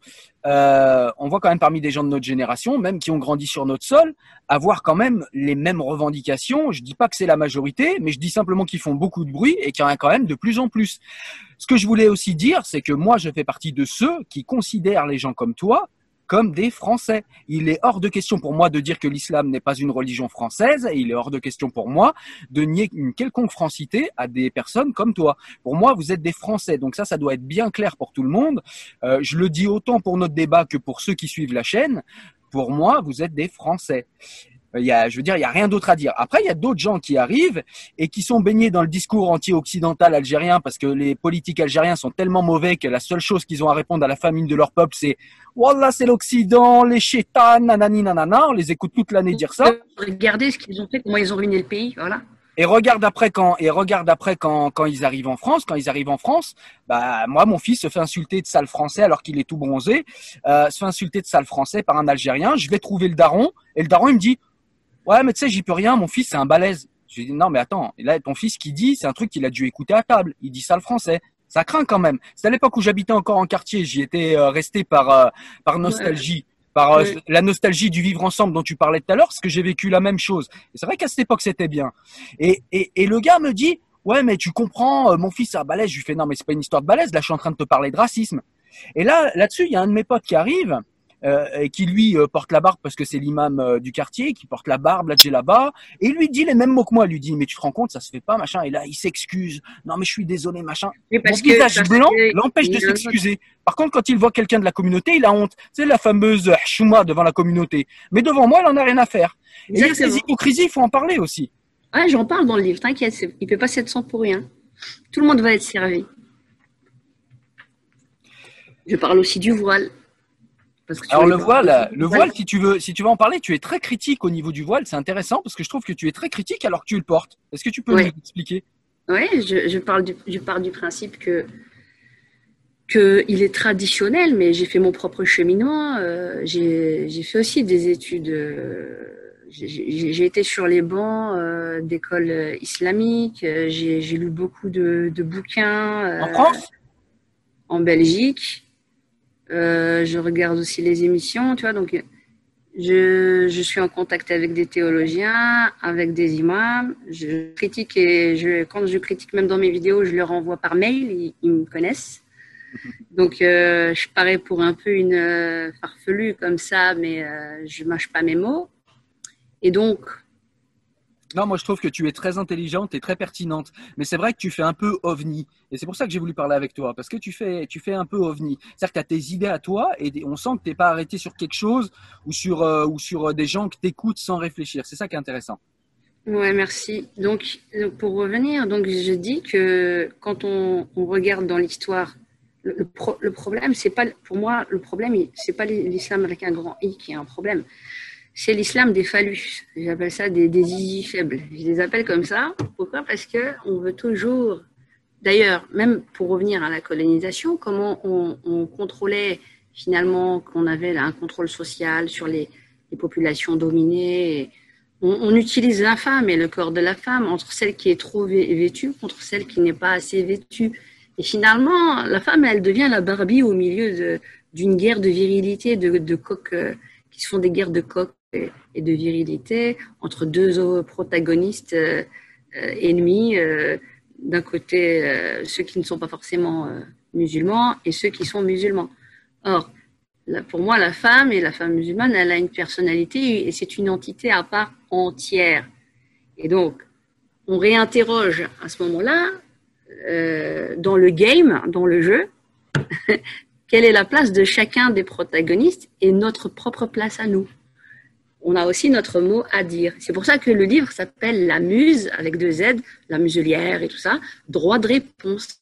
euh, on voit quand même parmi des gens de notre génération, même qui ont grandi sur notre sol, avoir quand même les mêmes revendications. Je dis pas que c'est la majorité, mais je dis simplement qu'ils font beaucoup de bruit et qu'il y en a quand même de plus en plus. Ce que je voulais aussi dire, c'est que moi, je fais partie de ceux qui considèrent les gens comme toi comme des Français. Il est hors de question pour moi de dire que l'islam n'est pas une religion française et il est hors de question pour moi de nier une quelconque francité à des personnes comme toi. Pour moi, vous êtes des Français, donc ça, ça doit être bien clair pour tout le monde. Euh, je le dis autant pour notre débat que pour ceux qui suivent la chaîne. Pour moi, vous êtes des Français. Il y a, je veux dire, il y a rien d'autre à dire. Après, il y a d'autres gens qui arrivent et qui sont baignés dans le discours anti-occidental algérien parce que les politiques algériens sont tellement mauvais que la seule chose qu'ils ont à répondre à la famine de leur peuple, c'est Wallah, c'est l'Occident, les chétans, nanani, nanana. On les écoute toute l'année dire ça. Regardez ce qu'ils ont fait, comment ils ont ruiné le pays, voilà. Et regarde après quand et regarde après quand quand ils arrivent en France, quand ils arrivent en France, bah moi mon fils se fait insulter de sale français alors qu'il est tout bronzé, euh, se fait insulter de sale français par un Algérien. Je vais trouver le daron et le daron il me dit Ouais, mais tu sais, j'y peux rien, mon fils, c'est un balèze. Je lui dis, non, mais attends, et là, ton fils qui dit, c'est un truc qu'il a dû écouter à table. Il dit ça le français. Ça craint quand même. C'est à l'époque où j'habitais encore en quartier. J'y étais euh, resté par, euh, par nostalgie. Par euh, la nostalgie du vivre ensemble dont tu parlais tout à l'heure, parce que j'ai vécu la même chose. Et c'est vrai qu'à cette époque, c'était bien. Et, et, et le gars me dit, ouais, mais tu comprends, mon fils, c'est un balèze. Je lui fais, non, mais c'est pas une histoire de balèze. Là, je suis en train de te parler de racisme. Et là, là-dessus, il y a un de mes potes qui arrive euh, et qui lui euh, porte la barbe parce que c'est l'imam euh, du quartier, qui porte la barbe, là là-bas, et lui dit les mêmes mots que moi, lui dit mais tu te rends compte ça se fait pas machin, et là il s'excuse, non mais je suis désolé machin. Mon visage blanc l'empêche de s'excuser. Par contre quand il voit quelqu'un de la communauté, il a honte. C'est la fameuse chouma devant la communauté, mais devant moi il en a rien à faire. Et il y a ces hypocrisies, il faut en parler aussi. Ouais, j'en parle dans le livre, t'inquiète, il fait pas 700 pour rien. Tout le monde va être servi. Je parle aussi du voile. Alors le voile, le voile, si tu veux, si tu veux en parler, tu es très critique au niveau du voile. C'est intéressant parce que je trouve que tu es très critique alors que tu le portes. Est-ce que tu peux nous expliquer? Oui, je, parle du, je pars du principe que que il est traditionnel, mais j'ai fait mon propre cheminement. Euh, j'ai fait aussi des études. Euh, j'ai été sur les bancs euh, d'écoles islamiques. J'ai lu beaucoup de, de bouquins. en France? En Belgique. Euh, je regarde aussi les émissions, tu vois. Donc, je, je, suis en contact avec des théologiens, avec des imams. Je critique et je, quand je critique même dans mes vidéos, je leur envoie par mail. Ils, me connaissent. Donc, euh, je parais pour un peu une euh, farfelue comme ça, mais je mâche pas mes mots. Et donc, non, moi je trouve que tu es très intelligente et très pertinente. Mais c'est vrai que tu fais un peu ovni. Et c'est pour ça que j'ai voulu parler avec toi. Parce que tu fais, tu fais un peu ovni. C'est-à-dire que tu as tes idées à toi et on sent que tu n'es pas arrêté sur quelque chose ou sur, euh, ou sur euh, des gens que tu écoutes sans réfléchir. C'est ça qui est intéressant. Ouais, merci. Donc, pour revenir, donc je dis que quand on, regarde dans l'histoire, le, problème, c'est pas, pour moi, le problème, c'est pas l'islam avec un grand I qui est un problème c'est l'islam des phallus. J'appelle ça des, des faibles. Je les appelle comme ça. Pourquoi? Parce que on veut toujours. D'ailleurs, même pour revenir à la colonisation, comment on, contrôlait finalement qu'on avait un contrôle social sur les, populations dominées. On, utilise la femme et le corps de la femme entre celle qui est trop vêtue contre celle qui n'est pas assez vêtue. Et finalement, la femme, elle devient la Barbie au milieu d'une guerre de virilité, de, de euh, qui se font des guerres de coq et de virilité entre deux protagonistes euh, euh, ennemis. Euh, d'un côté, ceux qui ne sont pas forcément musulmans et ceux qui sont musulmans. Or, pour moi, la femme et la femme musulmane, elle a une personnalité et c'est une entité à part entière. Et donc, on réinterroge à ce moment-là, dans le game, dans le jeu, quelle est la place de chacun des protagonistes et notre propre place à nous on a aussi notre mot à dire. C'est pour ça que le livre s'appelle La Muse, avec deux Z, la muselière et tout ça, droit de réponse.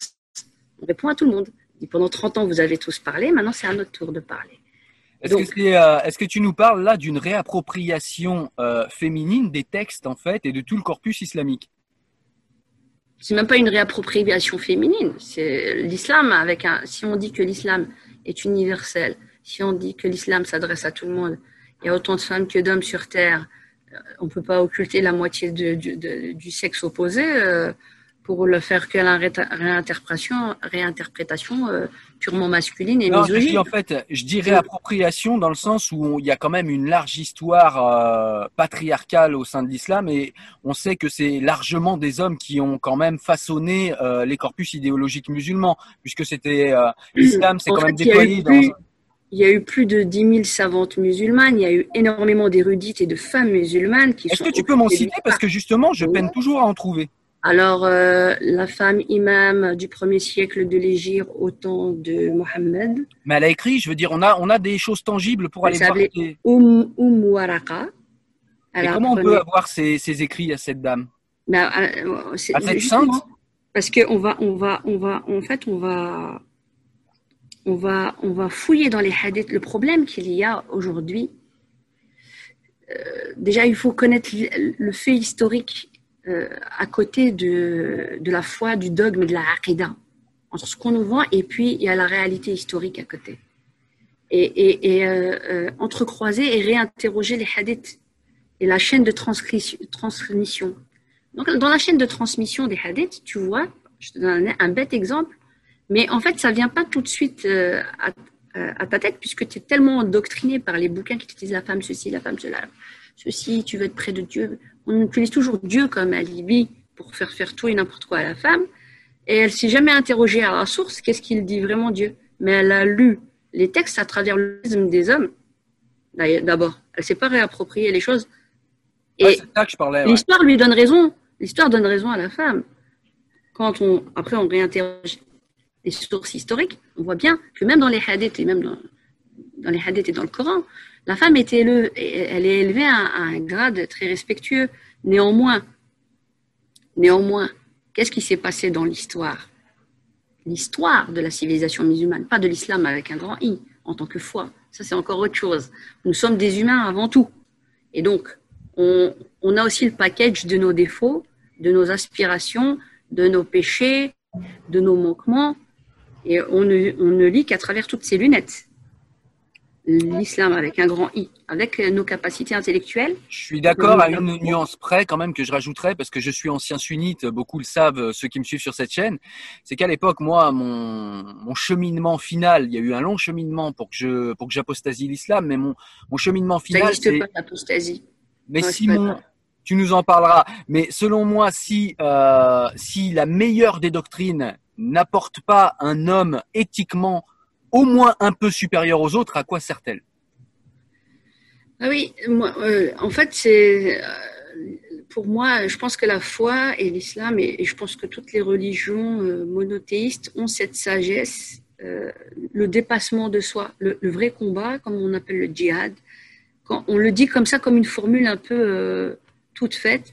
On répond à tout le monde. Et pendant 30 ans, vous avez tous parlé, maintenant c'est à notre tour de parler. Est-ce que, euh, est, que, tu nous parles là d'une réappropriation euh, féminine des textes en fait et de tout le corpus islamique? C'est même pas une réappropriation féminine. C'est l'islam avec un. Si on dit que l'islam est universel, si on dit que l'islam s'adresse à tout le monde, il y a autant de femmes que d'hommes sur terre. Euh, on peut pas occulter la moitié de, du sexe opposé. Euh, pour le faire que la réinterprétation, réinterprétation euh, purement masculine et misogyne. en fait, je dirais appropriation dans le sens où il y a quand même une large histoire euh, patriarcale au sein de l'islam et on sait que c'est largement des hommes qui ont quand même façonné euh, les corpus idéologiques musulmans, puisque c'était l'islam, c'est quand même déployé dans... Il y a eu plus de 10 000 savantes musulmanes, il y a eu énormément d'érudites et de femmes musulmanes qui Est-ce que tu peux m'en citer? Parce que justement, je peine toujours à en trouver. Alors, euh, la femme imam du premier siècle de l'Égypte au temps de Mohammed. Mais elle a écrit, je veux dire, on a, on a des choses tangibles pour aller voir. Oum Waraka. Et comment on peut avoir ces, ces, écrits à cette dame? Ben, euh, À cette sainte? Parce qu'on va, on va, on va, en fait, on va, on va, on va fouiller dans les hadiths. Le problème qu'il y a aujourd'hui, euh, déjà, il faut connaître le fait historique euh, à côté de, de, la foi, du dogme de la aqidah, entre ce qu'on nous vend et puis il y a la réalité historique à côté. Et, et, et euh, euh entrecroiser et réinterroger les hadiths et la chaîne de transmission. Donc, dans la chaîne de transmission des hadiths, tu vois, je te donne un, bête exemple, mais en fait, ça vient pas tout de suite euh, à, à, ta tête puisque tu es tellement endoctriné par les bouquins qui te disent la femme ceci, la femme cela, ceci, tu veux être près de Dieu, on utilise toujours Dieu comme alibi pour faire faire tout et n'importe quoi à la femme. Et elle s'est jamais interrogée à la source, qu'est-ce qu'il dit vraiment Dieu? Mais elle a lu les textes à travers le des hommes. D'abord, elle s'est pas réapproprié les choses. Et l'histoire lui donne raison. L'histoire donne raison à la femme. Quand on, après, on réinterroge sources historiques, on voit bien que même dans les hadiths et même dans, dans les hadiths et dans le Coran, la femme est élevée, elle est élevée à, un grade très respectueux. Néanmoins, néanmoins, qu'est-ce qui s'est passé dans l'histoire? L'histoire de la civilisation musulmane, pas de l'islam avec un grand I, en tant que foi. Ça, c'est encore autre chose. Nous sommes des humains avant tout. Et donc, on, a aussi le package de nos défauts, de nos aspirations, de nos péchés, de nos manquements. Et on ne lit qu'à travers toutes ces lunettes l'islam avec un grand I, avec nos capacités intellectuelles. Je suis d'accord à une nuance près quand même que je rajouterais parce que je suis ancien sunnite, beaucoup le savent ceux qui me suivent sur cette chaîne, c'est qu'à l'époque moi mon, mon cheminement final, il y a eu un long cheminement pour que je pour que j'apostasie l'islam, mais mon, mon cheminement final. Ça n'existe pas l'apostasie. Mais Simon, tu nous en parleras. Mais selon moi, si euh, si la meilleure des doctrines n'apporte pas un homme éthiquement au moins un peu supérieure aux autres, à quoi sert-elle? Ah oui, euh, en fait, c'est euh, pour moi, je pense que la foi et l'islam, et, je pense que toutes les religions euh, monothéistes ont cette sagesse, le dépassement de soi, le, vrai combat, comme on appelle le djihad. Quand on le dit comme ça, comme une formule un peu toute faite.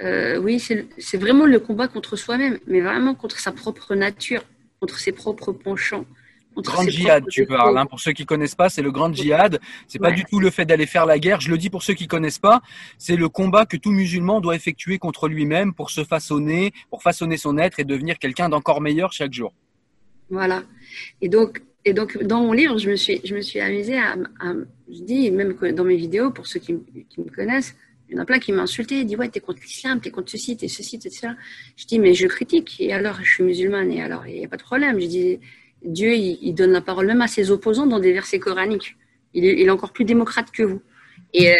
Oui, c'est vraiment le combat contre soi-même, mais vraiment contre sa propre nature, contre ses propres penchants. Grand djihad, tu parles. Hein. Pour ceux qui connaissent pas, c'est le grand djihad. C'est pas du tout le fait d'aller faire la guerre. Je le dis pour ceux qui connaissent pas. C'est le combat que tout musulman doit effectuer contre lui-même pour se façonner, pour façonner son être et devenir quelqu'un d'encore meilleur chaque jour. Voilà. Et donc, et donc, dans mon livre, je me suis, je me suis amusée à, je dis, même que dans mes vidéos, pour ceux qui, qui me connaissent, il y en a plein qui insulté, ils disent ouais, t'es contre l'islam, t'es contre ceci, t'es ceci, t'es cela. Je dis mais je critique et alors je suis musulmane et alors il n'y a pas de problème. Je dis Dieu, il, donne la parole même à ses opposants dans des versets coraniques. Il est, encore plus démocrate que vous. Et, euh,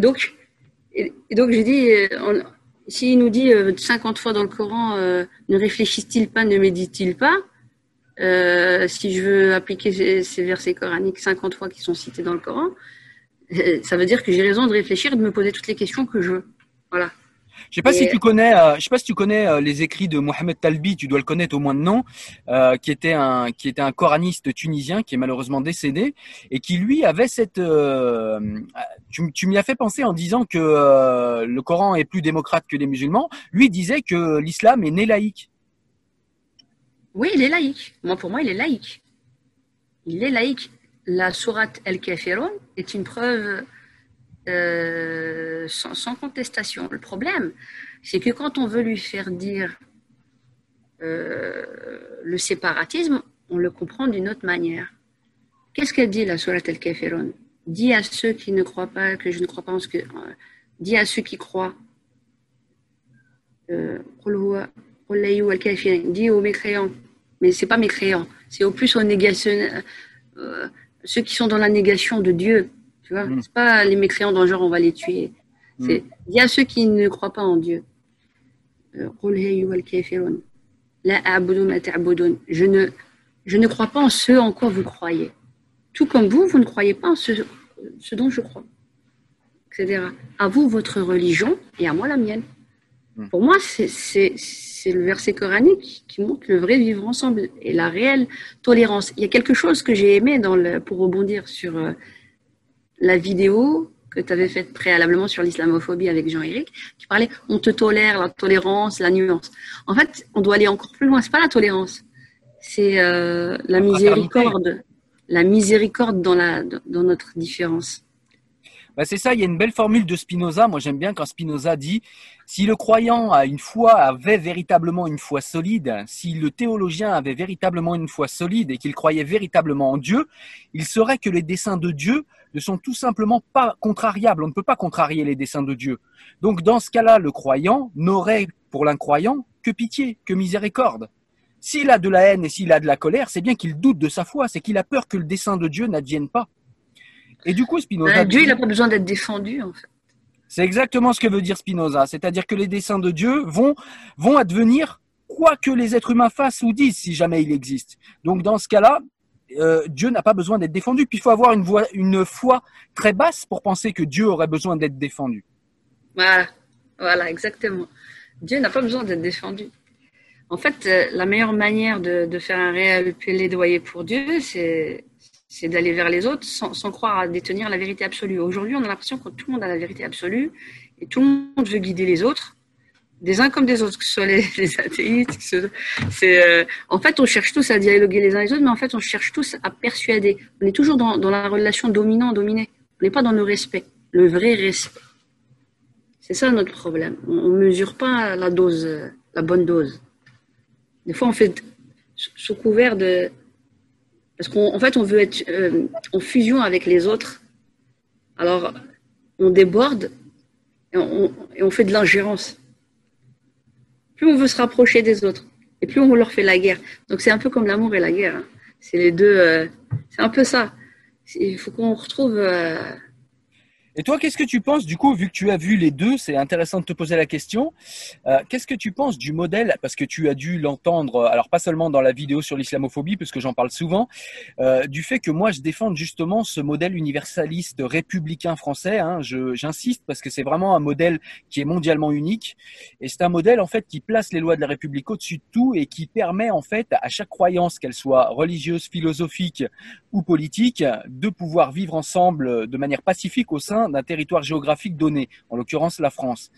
donc, donc j'ai dit, euh, s'il nous dit 50 euh, fois dans le Coran, ne réfléchit-il pas, ne médite-t-il pas Si je veux appliquer ces, versets coraniques 50 fois qui sont cités dans le Coran, ça veut dire que j'ai raison de réfléchir et de me poser toutes les questions que je veux. Voilà. Je sais pas si tu connais, euh, je sais pas si tu connais euh, les écrits de Mohamed Talbi, tu dois le connaître au moins de nom, euh, qui était un qui était un coraniste tunisien qui est malheureusement décédé et qui lui avait cette tu, tu m'y as fait penser en disant que le Coran est plus démocrate que les musulmans. Lui disait que l'islam est né laïque. Oui, il est laïque. Moi pour moi, il est laïque. Il est laïque. La sourate El-Kafirun est une preuve euh, sans, contestation. Le problème, c'est que quand on veut lui faire dire le séparatisme, on le comprend d'une autre manière. Qu'est-ce qu'elle dit la Surat al-Kafirun Dis à ceux qui ne croient pas que je ne crois pas en ce que. dis à ceux qui croient. Euh, dis aux mécréants. Mais c'est pas mécréants, c'est au plus aux négationnistes, euh, ceux qui sont dans la négation de Dieu. Tu vois, mm. c'est pas les mécréants dans le genre on va les tuer. C'est mm. dis à ceux qui ne croient pas en Dieu. Euh, je ne, je ne crois pas en ce en quoi vous croyez. Tout comme vous, vous ne croyez pas en ce, ce dont je crois. Etc. À vous, votre religion, et à moi, la mienne. Hmm. Pour moi, c'est le verset coranique qui montre le vrai vivre ensemble et la réelle tolérance. Il y a quelque chose que j'ai aimé dans le, pour rebondir sur euh, la vidéo que tu avais faite préalablement sur l'islamophobie avec Jean-Éric, qui parlait on te tolère, la tolérance, la nuance. En fait, on doit aller encore plus loin. C'est pas la tolérance, c'est euh, la miséricorde, la miséricorde dans, la, dans notre différence. Bah c'est ça, il y a une belle formule de Spinoza. Moi, j'aime bien quand Spinoza dit si le croyant a une foi, avait véritablement une foi solide, si le théologien avait véritablement une foi solide et qu'il croyait véritablement en Dieu, il saurait que les desseins de Dieu ne sont tout simplement pas contrariables. On ne peut pas contrarier les desseins de Dieu. Donc, dans ce cas-là, le croyant n'aurait pour l'incroyant que pitié, que miséricorde. S'il a de la haine et s'il a de la colère, c'est bien qu'il doute de sa foi, c'est qu'il a peur que le dessein de Dieu n'advienne pas. Et du coup, Spinoza. Dieu, il n'a pas besoin d'être défendu, en fait. C'est exactement ce que veut dire Spinoza. C'est-à-dire que les desseins de Dieu vont, vont advenir quoi que les êtres humains fassent ou disent, si jamais il existe. Donc, dans ce cas-là, euh, Dieu n'a pas besoin d'être défendu. Puis il faut avoir une, une foi très basse pour penser que Dieu aurait besoin d'être défendu. Voilà, voilà, exactement. Dieu n'a pas besoin d'être défendu. En fait, euh, la meilleure manière de, de faire un réel plaidoyer pour Dieu, c'est c'est d'aller vers les autres sans, croire à détenir la vérité absolue. Aujourd'hui, on a l'impression que tout le monde a la vérité absolue et tout le monde veut guider les autres, des uns comme des autres, que ce soit les, athéistes. C'est, euh, en fait, on cherche tous à dialoguer les uns les autres, mais en fait, on cherche tous à persuader. On est toujours dans, la relation dominant-dominé. On n'est pas dans le respect, le vrai respect. C'est ça notre problème. On ne mesure pas la dose, la bonne dose. Des fois, on fait sous couvert de, parce qu'en fait, on veut être euh, en fusion avec les autres. Alors, on déborde et on, fait de l'ingérence. Plus on veut se rapprocher des autres, et plus on leur fait la guerre. Donc, c'est un peu comme l'amour et la guerre. Hein. C'est les deux. Euh, c'est un peu ça. Il faut qu'on retrouve. Euh, et toi, qu'est-ce que tu penses, du coup, vu que tu as vu les deux, c'est intéressant de te poser la question, euh, qu'est-ce que tu penses du modèle, parce que tu as dû l'entendre, alors pas seulement dans la vidéo sur l'islamophobie, parce que j'en parle souvent, euh, du fait que moi, je défends justement ce modèle universaliste républicain français, hein, j'insiste, parce que c'est vraiment un modèle qui est mondialement unique, et c'est un modèle, en fait, qui place les lois de la République au-dessus de tout, et qui permet, en fait, à chaque croyance, qu'elle soit religieuse, philosophique ou politique, de pouvoir vivre ensemble de manière pacifique au sein d'un territoire géographique donné, en l'occurrence la France.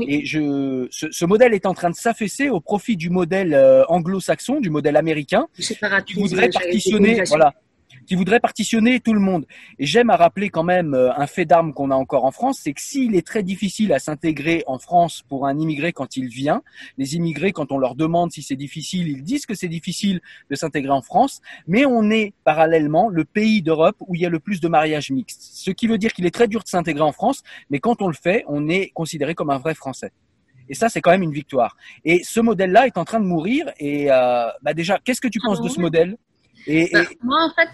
Et je, ce, modèle est en train de s'affaisser au profit du modèle euh, anglo-saxon, du modèle américain, qui voudrait partitionner, voilà, qui voudrait partitionner tout le monde. Et j'aime à rappeler quand même euh, un fait d'armes qu'on a encore en France, c'est que s'il est très difficile à s'intégrer en France pour un immigré quand il vient, les immigrés, quand on leur demande si c'est difficile, ils disent que c'est difficile de s'intégrer en France, mais on est parallèlement le pays d'Europe où il y a le plus de mariages mixtes. Ce qui veut dire qu'il est très dur de s'intégrer en France, mais quand on le fait, on est considéré comme un vrai Français. Et ça, c'est quand même une victoire. Et ce modèle-là est en train de mourir. Et euh, bah déjà, qu'est-ce que tu penses de ce modèle? Et, bah, Moi, en fait,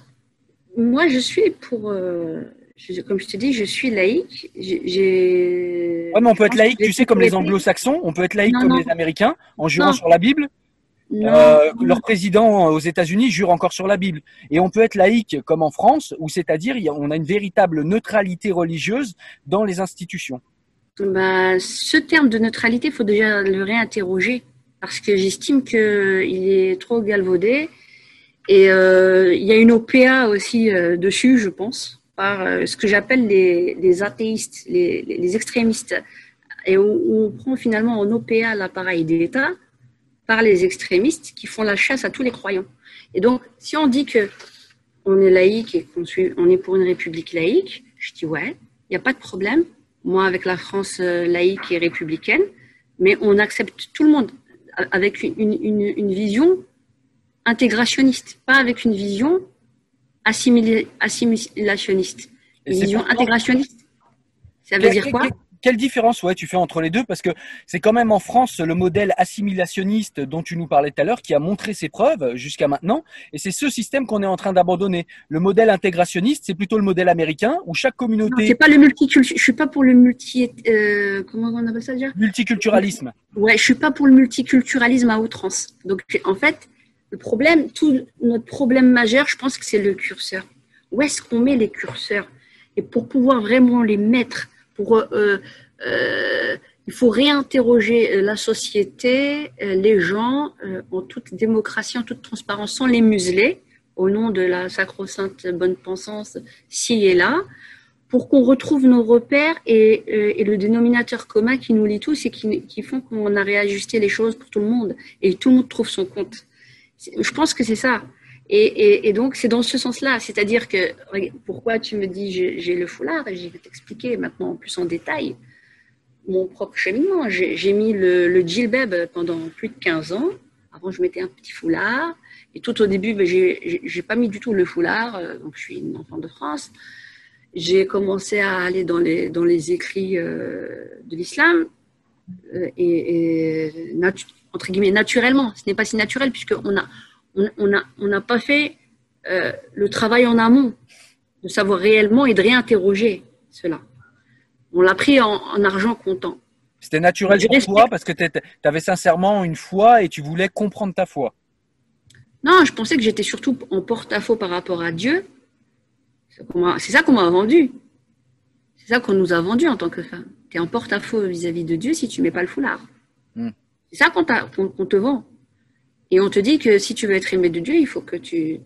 moi, je suis pour. Euh, comme je te dis, je suis laïque. J'ai. Ouais, mais on peut être laïque, tu sais, comme les anglo-saxons, on peut être laïque comme les Américains, en jurant sur la Bible. Euh, leur président aux États-Unis jure encore sur la Bible. Et on peut être laïque comme en France, où c'est-à-dire on a une véritable neutralité religieuse dans les institutions. Bah, ce terme de neutralité, il faut déjà le réinterroger parce que j'estime qu'il est trop galvaudé et euh, il y a une OPA aussi euh, dessus, je pense, par euh, ce que j'appelle les, les, athéistes, les, extrémistes. Et où, on prend finalement en OPA l'appareil d'État par les extrémistes qui font la chasse à tous les croyants. Et donc, si on dit que on est laïque et qu'on on est pour une république laïque, je dis ouais, il n'y a pas de problème. Moi, avec la France laïque et républicaine, mais on accepte tout le monde avec une, vision intégrationniste, pas avec une vision assimilationniste. Une vision intégrationniste. Ça veut dire quoi quelle différence ouais tu fais entre les deux? Parce que c'est quand même en France le modèle assimilationniste dont tu nous parlais tout à l'heure qui a montré ses preuves jusqu'à maintenant et c'est ce système qu'on est en train d'abandonner. Le modèle intégrationniste, c'est plutôt le modèle américain où chaque communauté C'est pas le multiculturalisme, je suis pas pour le multi euh, comment on appelle ça déjà? Multiculturalisme. Ouais, je suis pas pour le multiculturalisme à outrance. Donc en fait, le problème tout notre problème majeur, je pense que c'est le curseur. Où est-ce qu'on met les curseurs? Et pour pouvoir vraiment les mettre pour, euh, euh, il faut réinterroger la société, euh, les gens, en toute démocratie, en toute transparence, sans les museler, au nom de la sacro-sainte bonne pensance, ci et là, pour qu'on retrouve nos repères et, le dénominateur commun qui nous lie tous et qui, qui font qu'on a réajusté les choses pour tout le monde et tout le monde trouve son compte. Je pense que c'est ça. Et, donc, c'est dans ce sens-là. C'est-à-dire que, pourquoi tu me dis j'ai le foulard je vais t'expliquer maintenant plus en détail mon propre cheminement. J'ai mis le, le pendant plus de 15 ans. Avant, je mettais un petit foulard. Et tout au début, ben, j'ai pas mis du tout le foulard. Euh, donc, je suis une enfant de France. J'ai commencé à aller dans les, dans les écrits euh, de l'islam. Euh, et, et entre guillemets, naturellement. Ce n'est pas si naturel puisqu'on a on n'a on pas fait euh, le travail en amont, de savoir réellement et de réinterroger cela. On l'a pris en, argent comptant. C'était naturel pour toi parce que tu avais sincèrement une foi et tu voulais comprendre ta foi. Non, je pensais que j'étais surtout en porte-à-faux par rapport à Dieu. C'est ça qu'on m'a vendu. C'est ça qu'on nous a vendu en tant que femme. Tu es en porte-à-faux vis-à-vis de Dieu si tu mets pas le foulard. Hmm. C'est ça qu'on te vend. Et on te dit que si tu veux être aimé de Dieu, il faut que tu,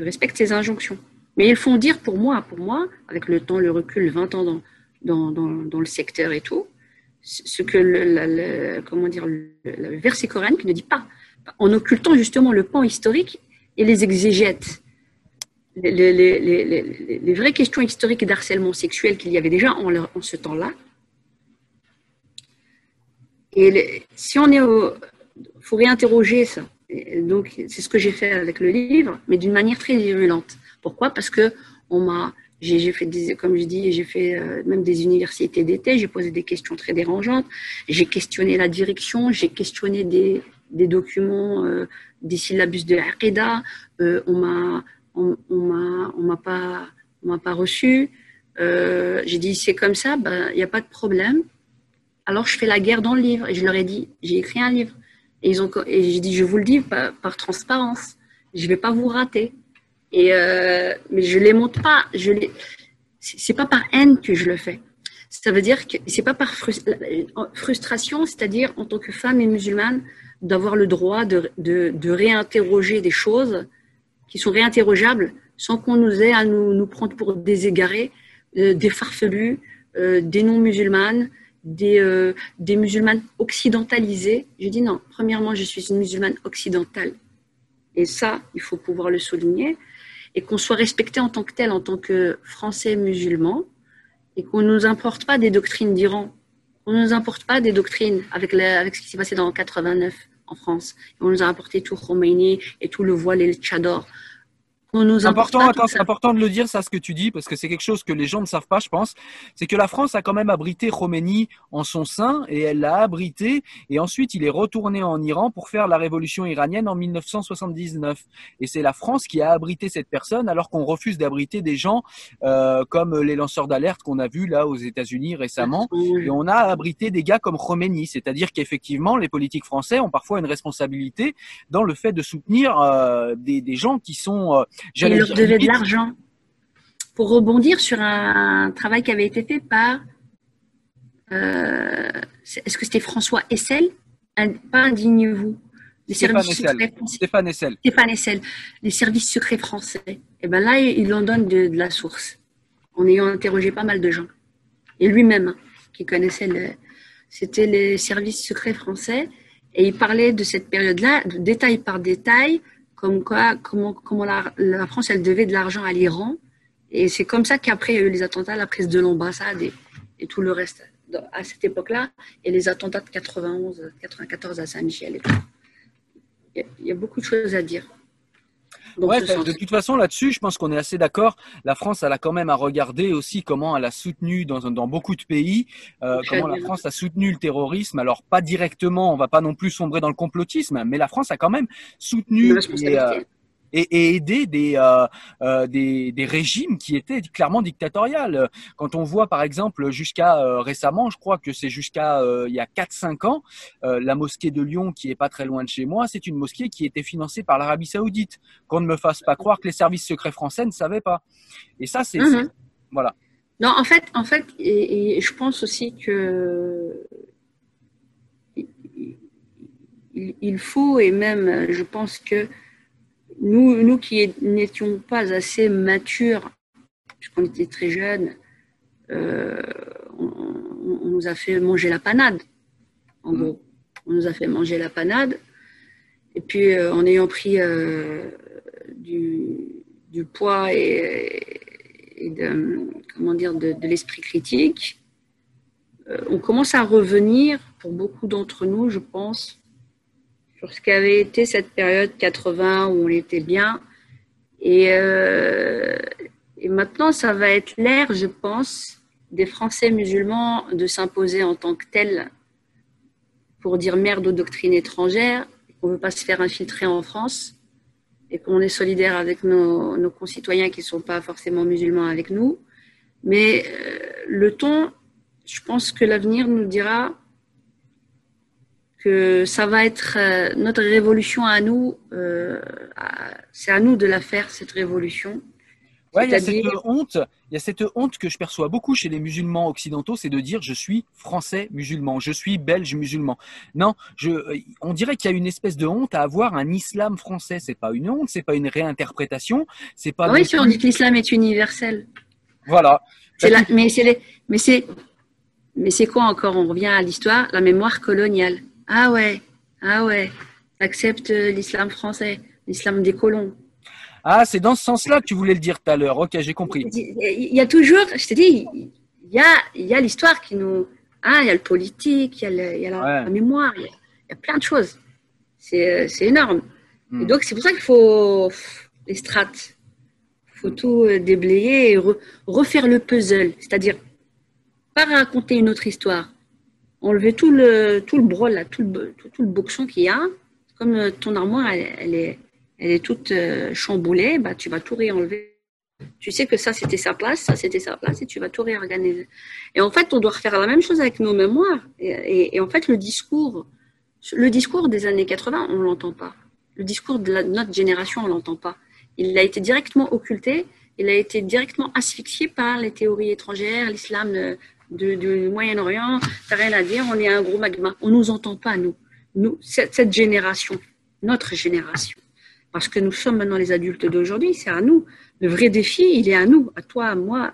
respectes ses injonctions. Mais ils font dire pour moi, pour moi, avec le temps, le recul, 20 ans dans, le secteur et tout, ce que le, comment dire, le, verset coranique ne dit pas, en occultant justement le pan historique et les exégètes. Les, vraies questions historiques d'harcèlement sexuel qu'il y avait déjà en ce temps-là. Et si on est au, faut réinterroger ça. donc, c'est ce que j'ai fait avec le livre, mais d'une manière très virulente. Pourquoi? Parce que on m'a, j'ai fait des, comme je dis, j'ai fait euh, même des universités d'été. J'ai posé des questions très dérangeantes. J'ai questionné la direction. J'ai questionné des, documents, euh, des syllabus de Aqidah. Euh, on m'a, on, m'a, on m'a pas, on m'a pas reçu. J'ai dit c'est comme ça, ben il n'y a pas de problème. Alors je fais la guerre dans le livre et je leur ai dit j'ai écrit un livre. Et, ils ont, et j'ai dit, je vous le dis par, par transparence, je vais pas vous rater. Et euh, mais je les montre pas. Je les, c'est pas par haine que je le fais. Ça veut dire que c'est pas par frustration, c'est-à-dire en tant que femme et musulmane d'avoir le droit de, de, réinterroger des choses qui sont réinterrogeables sans qu'on nous ait à nous, nous prendre pour des égarés, euh, des farfelus, euh, des non-musulmanes, des, euh, des musulmanes occidentalisées. Je dis non, premièrement, je suis une musulmane occidentale. Et ça, il faut pouvoir le souligner. Et qu'on soit respecté en tant que tel, en tant que Français musulmans, et qu'on ne nous importe pas des doctrines d'Iran. On ne nous importe pas des doctrines avec, avec ce qui s'est passé dans 89 en France. on nous a apporté tout Khomeini et tout le voile et le tchador. C'est important, c'est important de le dire, ça, ce que tu dis, parce que c'est quelque chose que les gens ne savent pas, je pense. C'est que la France a quand même abrité Khomeini en son sein et elle l'a abrité. Et ensuite, il est retourné en Iran pour faire la révolution iranienne en 1979. Et c'est la France qui a abrité cette personne, alors qu'on refuse d'abriter des gens euh, comme les lanceurs d'alerte qu'on a vus là aux États-Unis récemment. Et on a abrité des gars comme Khomeini, c'est-à-dire qu'effectivement, les politiques français ont parfois une responsabilité dans le fait de soutenir euh, des, des, gens qui sont euh, il leur devait de l'argent. Pour rebondir sur un travail qui avait été fait par, euh, est-ce que c'était François Essel? Pas indigne-vous. Les services secrets français. Stéphane Essel. Stéphane Essel. Les services secrets français. Et eh ben là, il en donne de, la source, en ayant interrogé pas mal de gens. Et lui-même, hein, qui connaissait c'était les services secrets français. Et il parlait de cette période-là, détail par détail, comme quoi, comment, la, France, elle devait de l'argent à l'Iran. Et c'est comme ça qu'après, il y a eu les attentats, la prise de l'ambassade et, tout le reste. à cette époque-là et les attentats de 91, 94 à Saint-Michel. Il y, a, beaucoup de choses à dire. Ouais, de toute façon, là-dessus, je pense qu'on est assez d'accord. La France, elle a quand même à regarder aussi comment elle a soutenu dans, dans beaucoup de pays, euh, comment la France a soutenu le terrorisme. Alors, pas directement, on va pas non plus sombrer dans le complotisme, mais la France a quand même soutenu et, et aider des, euh, euh, des, des, régimes qui étaient clairement dictatoriales. Quand on voit par exemple jusqu'à euh, récemment, je crois que c'est jusqu'à euh, il y a 4-5 ans, la mosquée de Lyon qui est pas très loin de chez moi, c'est une mosquée qui était financée par l'Arabie Saoudite. Qu'on ne me fasse pas croire que les services secrets français ne savaient pas. Et ça, c'est mhm. voilà. Non, en fait, en fait, et, et je pense aussi que il faut et même, je pense que nous, nous qui n'étions pas assez matures, puisqu'on était très jeunes, euh, on, nous a fait manger la panade, en gros. On nous a fait manger la panade. Et puis, euh, en ayant pris euh, du, poids et, de, comment dire, de, de l'esprit critique, on commence à revenir, pour beaucoup d'entre nous, je pense, sur ce qu'avait été cette période 80 où on était bien. Et, euh, et maintenant, ça va être l'ère, je pense, des Français musulmans de s'imposer en tant que tels pour dire merde aux doctrines étrangères, qu'on ne veut pas se faire infiltrer en France et qu'on est solidaire avec nos, nos concitoyens qui ne sont pas forcément musulmans avec nous. Mais euh, le ton, je pense que l'avenir nous dira que ça va être euh, notre révolution à nous. Euh, c'est à nous de la faire, cette révolution. Ouais, il y a cette honte. Il y a cette honte que je perçois beaucoup chez les musulmans occidentaux, c'est de dire je suis français musulman, je suis belge musulman. Non, je, on dirait qu'il y a une espèce de honte à avoir un islam français. C'est pas une honte, c'est pas une réinterprétation, c'est pas. Oui, on dit que l'islam est universel. Voilà. La, mais c'est, mais c'est, mais c'est quoi encore? On revient à l'histoire, la mémoire coloniale. Ah ouais, ah ouais, accepte l'islam français, l'islam des colons. Ah, c'est dans ce sens-là que tu voulais le dire tout à l'heure. Ok, j'ai compris. Il y a toujours, je t'ai dit, il y a, il y a l'histoire qui nous. Ah, il y a le politique, il y a, la, mémoire, il y, a, plein de choses. C'est énorme. Hmm. Et donc, c'est pour ça qu'il faut les strates. Il faut tout euh, déblayer et refaire le puzzle. C'est-à-dire, pas raconter une autre histoire, enlever tout le, tout le brol, tout, le, tout, le boxon qu'il y a. Comme euh, ton armoire, elle, est, elle est toute euh, chamboulée, bah, tu vas tout réenlever. Tu sais que ça, c'était sa place, ça, c'était sa place, et tu vas tout réorganiser. Et en fait, on doit refaire la même chose avec nos mémoires. Et, en fait, le discours, le discours des années 80, on ne l'entend pas. Le discours de, notre génération, on ne l'entend pas. Il a été directement occulté, il a été directement asphyxié par les théories étrangères, l'islam du Moyen-Orient, t'as rien à dire, on est un gros magma. On nous entend pas, nous. nous cette, génération, notre génération. Parce que nous sommes maintenant les adultes d'aujourd'hui, c'est à nous. Le vrai défi, il est à nous, à toi, à moi,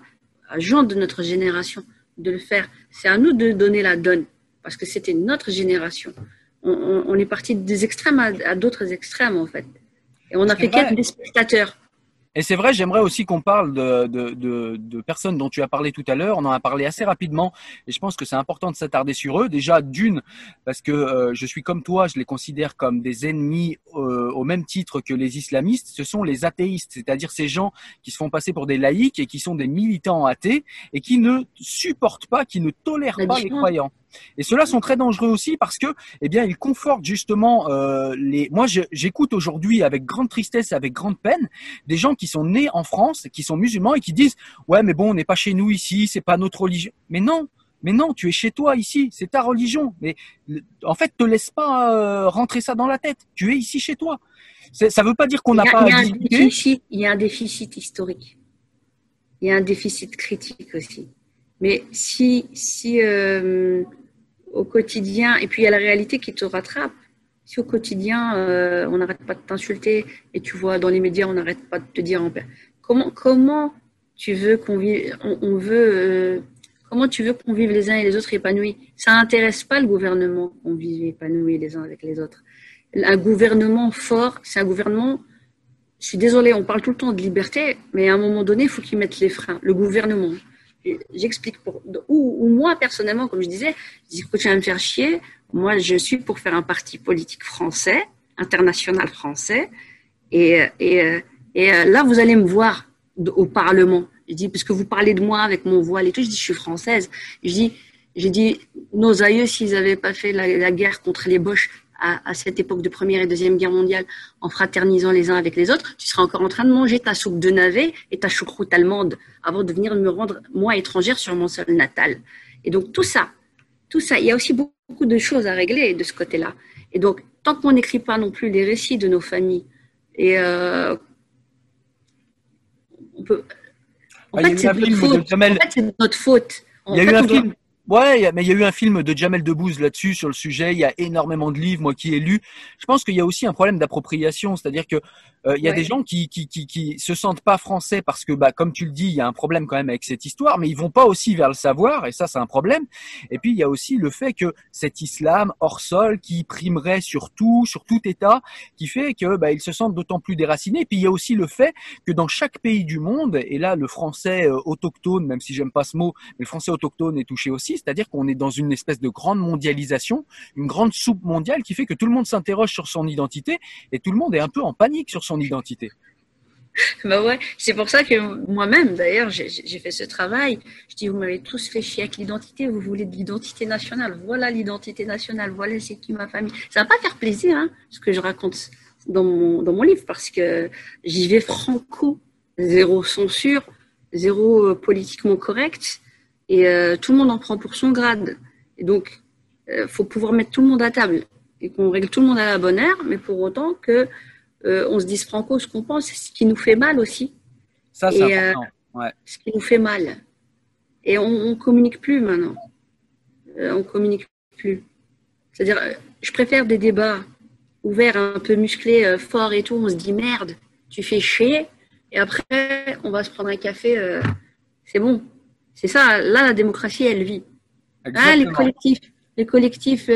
à gens de notre génération, de le faire. C'est à nous de donner la donne, parce que c'était notre génération. On, est parti des extrêmes à, d'autres extrêmes, en fait. Et on a fait qu'être des spectateurs. Et c'est vrai, j'aimerais aussi qu'on parle de, de, de, de, personnes dont tu as parlé tout à l'heure. On en a parlé assez rapidement et je pense que c'est important de s'attarder sur eux. Déjà, d'une, parce que euh, je suis comme toi, je les considère comme des ennemis euh, au même titre que les islamistes. Ce sont les athéistes, c'est-à-dire ces gens qui se font passer pour des laïcs et qui sont des militants athées et qui ne supportent pas, qui ne tolèrent pas les croyants. Et ceux-là sont très dangereux aussi parce que, eh bien, ils confortent justement euh, les. Moi, j'écoute aujourd'hui avec grande tristesse, avec grande peine, des gens qui sont nés en France, qui sont musulmans et qui disent ouais, mais bon, on n'est pas chez nous ici, c'est pas notre religion. Mais non, mais non, tu es chez toi ici, c'est ta religion. Mais en fait, te laisse pas euh, rentrer ça dans la tête. Tu es ici chez toi. Ça veut pas dire qu'on n'a pas. Il y, a un déficit, il y a un déficit historique. Il y a un déficit critique aussi. Mais si, si euh, au quotidien, et puis il y a la réalité qui te rattrape. Si au quotidien, euh, on n'arrête pas de t'insulter et tu vois dans les médias, on n'arrête pas de te dire comment, comment tu veux qu'on vive, on, veut, euh, comment tu veux qu'on vive les uns et les autres épanouis? Ça n'intéresse pas le gouvernement qu'on vive épanouis les uns avec les autres. Un gouvernement fort, c'est un gouvernement. Je suis désolée, on parle tout le temps de liberté, mais à un moment donné, il faut qu'ils mettent les freins. Le gouvernement, j'explique pour, ou, moi personnellement, comme je disais, je dis que tu vas me faire chier. Moi, je suis pour faire un parti politique français, international français, et, et là, vous allez me voir au Parlement. Je dis, parce que vous parlez de moi avec mon voile et tout, je dis, je suis française. Je dis, j'ai dit, nos aïeux, s'ils n'avaient pas fait la, guerre contre les Boches à, cette époque de Première et Deuxième Guerre mondiale, en fraternisant les uns avec les autres, tu serais encore en train de manger ta soupe de navet et ta choucroute allemande avant de venir me rendre, moi, étrangère, sur mon sol natal. Et donc, tout ça, tout ça, il y a aussi beaucoup de choses à régler de ce côté-là. Et donc, tant qu'on n'écrit pas non plus les récits de nos familles, et euh, on peut. En fait, c'est notre faute. il y a eu un film. Ouais, mais il y a eu un film de Jamel Debbouze là-dessus sur le sujet. Il y a énormément de livres, moi qui ai lu. Je pense qu'il y a aussi un problème d'appropriation, c'est-à-dire que euh, il y a des gens qui, qui, qui, qui se sentent pas français parce que, bah, comme tu le dis, il y a un problème quand même avec cette histoire, mais ils vont pas aussi vers le savoir, et ça, c'est un problème. Et puis, il y a aussi le fait que cet islam hors sol qui primerait sur tout, sur tout État, qui fait que, bah, ils se sentent d'autant plus déracinés. Et puis, il y a aussi le fait que dans chaque pays du monde, et là, le français euh, autochtone, même si j'aime pas ce mot, mais le français autochtone est touché aussi, c'est-à-dire qu'on est dans une espèce de grande mondialisation, une grande soupe mondiale qui fait que tout le monde s'interroge sur son identité et tout le monde est un peu en panique sur son identité. Bah ouais, c'est pour ça que moi-même, d'ailleurs, j'ai fait ce travail. Je dis, vous m'avez tous fait chier avec l'identité, vous voulez de l'identité nationale. Voilà l'identité nationale, voilà c'est qui ma famille. Ça va pas faire plaisir, hein, ce que je raconte dans mon, dans mon livre, parce que j'y vais franco, zéro censure, zéro euh, politiquement correct, et euh, tout le monde en prend pour son grade. Et donc, il euh, faut pouvoir mettre tout le monde à table et qu'on règle tout le monde à la bonne heure, mais pour autant que euh, on se dise franco ce qu'on pense, ce qui nous fait mal aussi. Ça, c'est euh, important. Ouais. Ce qui nous fait mal. Et on, on communique plus maintenant. Euh, on communique plus. C'est-à-dire, je préfère des débats ouverts, un peu musclés, forts et tout. On se dit merde, tu fais chier. Et après, on va se prendre un café. c'est bon. C'est ça. Là, la démocratie, elle vit. Ah, les collectifs, les collectifs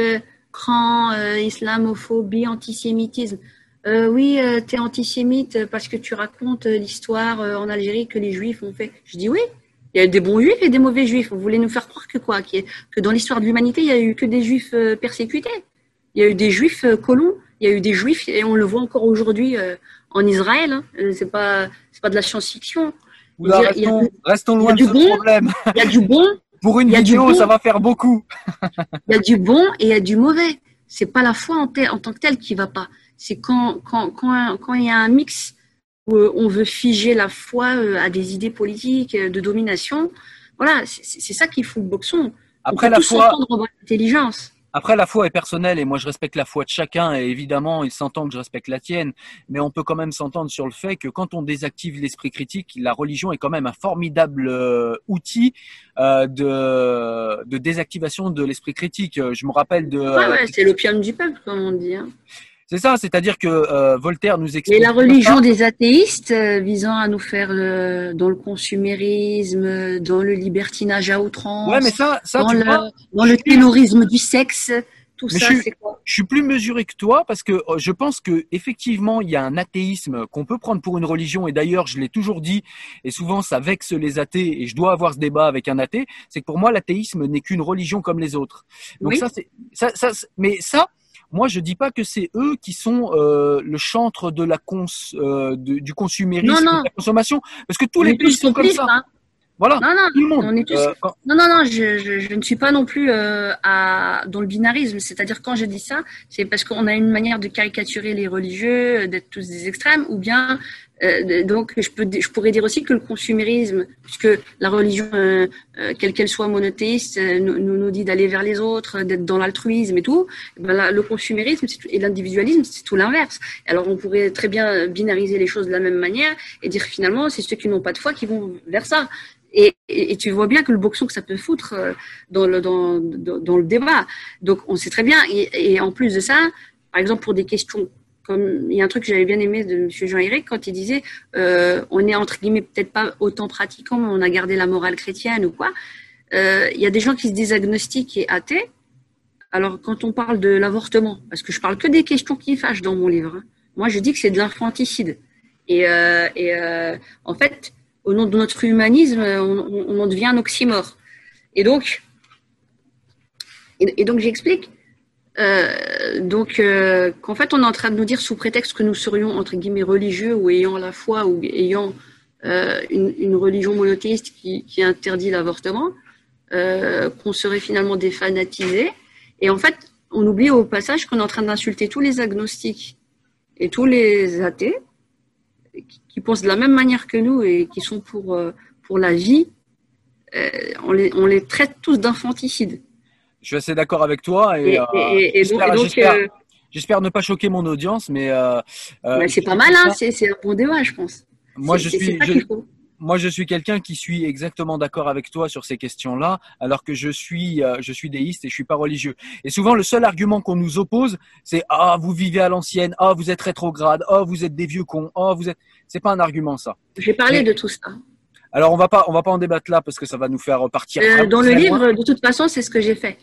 cran, islamophobie, antisémitisme. Euh, oui, euh, tu es antisémite parce que tu racontes euh, l'histoire en Algérie que les juifs ont fait. Je dis oui, il y a des bons juifs et des mauvais juifs. Vous voulez nous faire croire que quoi Que dans l'histoire de l'humanité, il y a eu que des juifs persécutés. Il y a eu des juifs colons, il y a eu des juifs, et on le voit encore aujourd'hui en Israël. Hein. C'est pas, pas de la science-fiction. restons, loin de ce problème. Il y a du bon. Pour une vidéo, ça va faire beaucoup. il y a du bon et il y a du mauvais. C'est pas la foi en, en tant que telle qui va pas c'est quand, quand, quand, quand, il y a un mix où euh, on veut figer la foi euh, à des idées politiques euh, de domination. Voilà, c'est ça qui fout le boxon. Après la foi, intelligence. Après, la foi est personnelle et moi je respecte la foi de chacun et évidemment il s'entend que je respecte la tienne, mais on peut quand même s'entendre sur le fait que quand on désactive l'esprit critique, la religion est quand même un formidable outil de, de désactivation de l'esprit critique. Je me rappelle de. Ouais, ouais, c'est l'opium du peuple, comme on dit. Hein. C'est ça, c'est-à-dire que euh, Voltaire nous explique. Et la religion des athéistes euh, visant à nous faire euh, dans le consumérisme, dans le libertinage à outrance, ouais, mais ça, ça, dans, le, dans le terrorisme du sexe, tout ça, c'est quoi? Je suis plus mesuré que toi parce que je pense que effectivement il y a un athéisme qu'on peut prendre pour une religion et d'ailleurs je l'ai toujours dit et souvent ça vexe les athées et je dois avoir ce débat avec un athée, c'est que pour moi l'athéisme n'est qu'une religion comme les autres. Donc ça c'est ça, ça mais ça moi, je dis pas que c'est eux qui sont euh, le chantre de la cons, euh, du consumérisme, de la consommation, parce que tous les pays sont comme ça. Hein. Voilà, non, non, tout le monde. On est tous... Euh, non, non, non, je, je, je, ne suis pas non plus euh, à, dans le binarisme. C'est-à-dire, quand je dis ça, c'est parce qu'on a une manière de caricaturer les religieux, d'être tous des extrêmes, ou bien euh, donc, je, pourrais dire aussi que le consumérisme, puisque la religion, euh, euh, quelle qu'elle soit monothéiste, nous, nous dit d'aller vers les autres, d'être dans l'altruisme et tout, eh ben le consumérisme et l'individualisme, c'est tout l'inverse. Alors, on pourrait très bien binariser les choses de la même manière et dire finalement, c'est ceux qui n'ont pas de foi qui vont vers ça. Et, tu vois bien que le boxon que ça peut foutre dans le, débat. Donc, on sait très bien. Et en plus de ça, par exemple, pour des questions il y a un truc que j'avais bien aimé de M. Jean-Éric quand il disait euh, on est entre guillemets peut-être pas autant pratiquant, mais on a gardé la morale chrétienne ou quoi. Euh, il y a des gens qui se disent agnostiques et athées. Alors quand on parle de l'avortement, parce que je parle que des questions qui fâchent dans mon livre, hein. moi je dis que c'est de l'infanticide. Et, euh, en fait, au nom de notre humanisme, on, en devient un oxymore. Et donc, et donc j'explique. Euh, donc, euh, qu'en fait, on est en train de nous dire sous prétexte que nous serions entre guillemets religieux ou ayant la foi ou ayant euh, une, une, religion monothéiste qui, qui interdit l'avortement, euh, qu'on serait finalement défanatisés. Et en fait, on oublie au passage qu'on est en train d'insulter tous les agnostiques et tous les athées qui, pensent de la même manière que nous et qui sont pour, euh, pour la vie. On les, on les traite tous d'infanticides. Je suis assez d'accord avec toi et, Et, j'espère- ne pas choquer mon audience, mais euh, euh, bah, c'est pas mal, hein, c'est un bon débat, je pense. moi je suis moi je suis quelqu'un qui suis exactement d'accord avec toi sur ces questions-là, alors que je suis euh, je suis déiste et je suis pas religieux. Et souvent le seul argument qu'on nous oppose, c'est ah vous vivez à l'ancienne, ah vous êtes rétrograde, ah vous êtes des vieux cons, ah vous êtes c'est pas un argument ça. J'ai parlé Mais- de tout ça. Alors on va pas on va pas en débattre là parce que ça va nous faire partir. Euh, vraiment dans le livre, de toute façon, c'est ce que j'ai fait.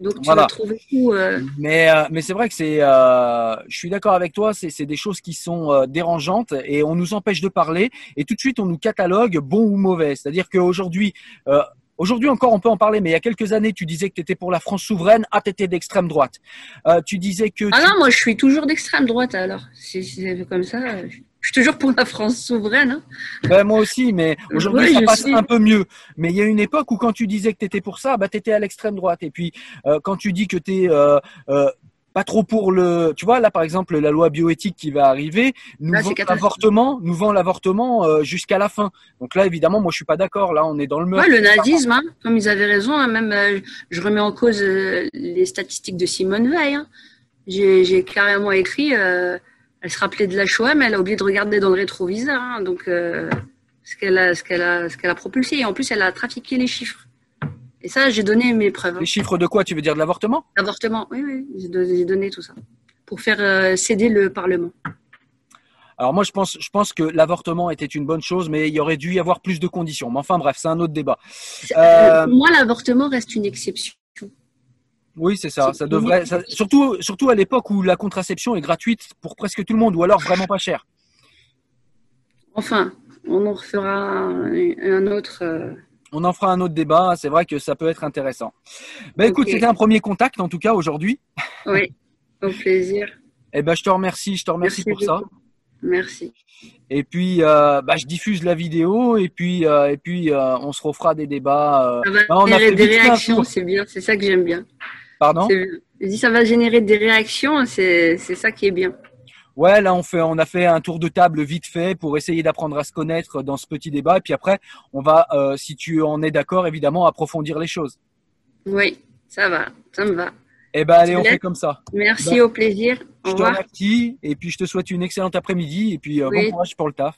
Donc, tu Voilà. vas trouver tout. euh, Mais, euh, mais c'est vrai que c'est, euh, je suis d'accord avec toi, c'est, c'est des choses qui sont euh, dérangeantes et on nous empêche de parler et tout de suite on nous catalogue bon ou mauvais. C'est-à-dire qu'aujourd'hui, euh, aujourd'hui encore on peut en parler, mais il y a quelques années tu disais que tu étais pour la France souveraine, ah t'étais d'extrême droite. Euh, tu disais que Ah tu- non, moi, je suis toujours d'extrême droite, alors. Si si c'est comme ça, euh, je suis toujours pour la France souveraine. hein. Ben, moi aussi, mais aujourd'hui Oui, ça passe un peu mieux. Mais il y a une époque où quand tu disais que tu étais pour ça, bah tu étais à l'extrême droite. Et puis euh, quand tu dis que tu es pas trop pour le, tu vois là par exemple la loi bioéthique qui va arriver, nous Là, vend l'avortement, nous vend l'avortement euh, jusqu'à la fin. Donc là évidemment moi je suis pas d'accord. Là on est dans le meurtre. Ouais, le nazisme, hein, comme ils avaient raison, hein, même euh, je remets en cause euh, les statistiques de Simone Veil. hein. J'ai carrément écrit, euh, elle se rappelait de la Shoah, mais elle a oublié de regarder dans le rétroviseur. hein. donc, euh, ce qu'elle a, ce qu'elle a, ce qu'elle a propulsé. Et en plus, elle a trafiqué les chiffres. Et ça, j'ai donné mes preuves. hein. Les chiffres de quoi Tu veux dire de l'avortement? L'avortement, oui, oui, j'ai don- j'ai donné tout ça pour faire euh, céder le Parlement. Alors moi je pense, je pense que l'avortement était une bonne chose, mais il y aurait dû y avoir plus de conditions. Mais enfin bref, c'est un autre débat. Euh, Pour moi, l'avortement reste une exception. Oui, c'est ça. Ça devrait, ça- surtout, surtout à l'époque où la contraception est gratuite pour presque tout le monde, ou alors vraiment pas cher. Enfin, on en refera un, autre. euh, On en fera un autre débat. C'est vrai que ça peut être intéressant. Ben écoute, c'était un premier contact en tout cas aujourd'hui. Oui, au plaisir. Eh ben je te remercie, je te remercie pour ça. Merci. Et puis euh, bah, je diffuse la vidéo et puis euh, et puis euh, on se refera des débats. va Bah, on a des réactions, c'est bien, c'est ça que j'aime bien. Pardon. Je dis ça va générer des réactions, c'est ça qui est bien. Ouais, là on fait, on a fait un tour de table vite fait pour essayer d'apprendre à se connaître dans ce petit débat. Et puis après, on va, euh, si tu en es d'accord, évidemment, approfondir les choses. Oui, ça va, ça me va. Eh ben allez, on fait comme ça. Merci, Bah, au plaisir. Au Je te remercie et puis je te souhaite une excellente après-midi et puis euh, Oui. bon courage pour le taf.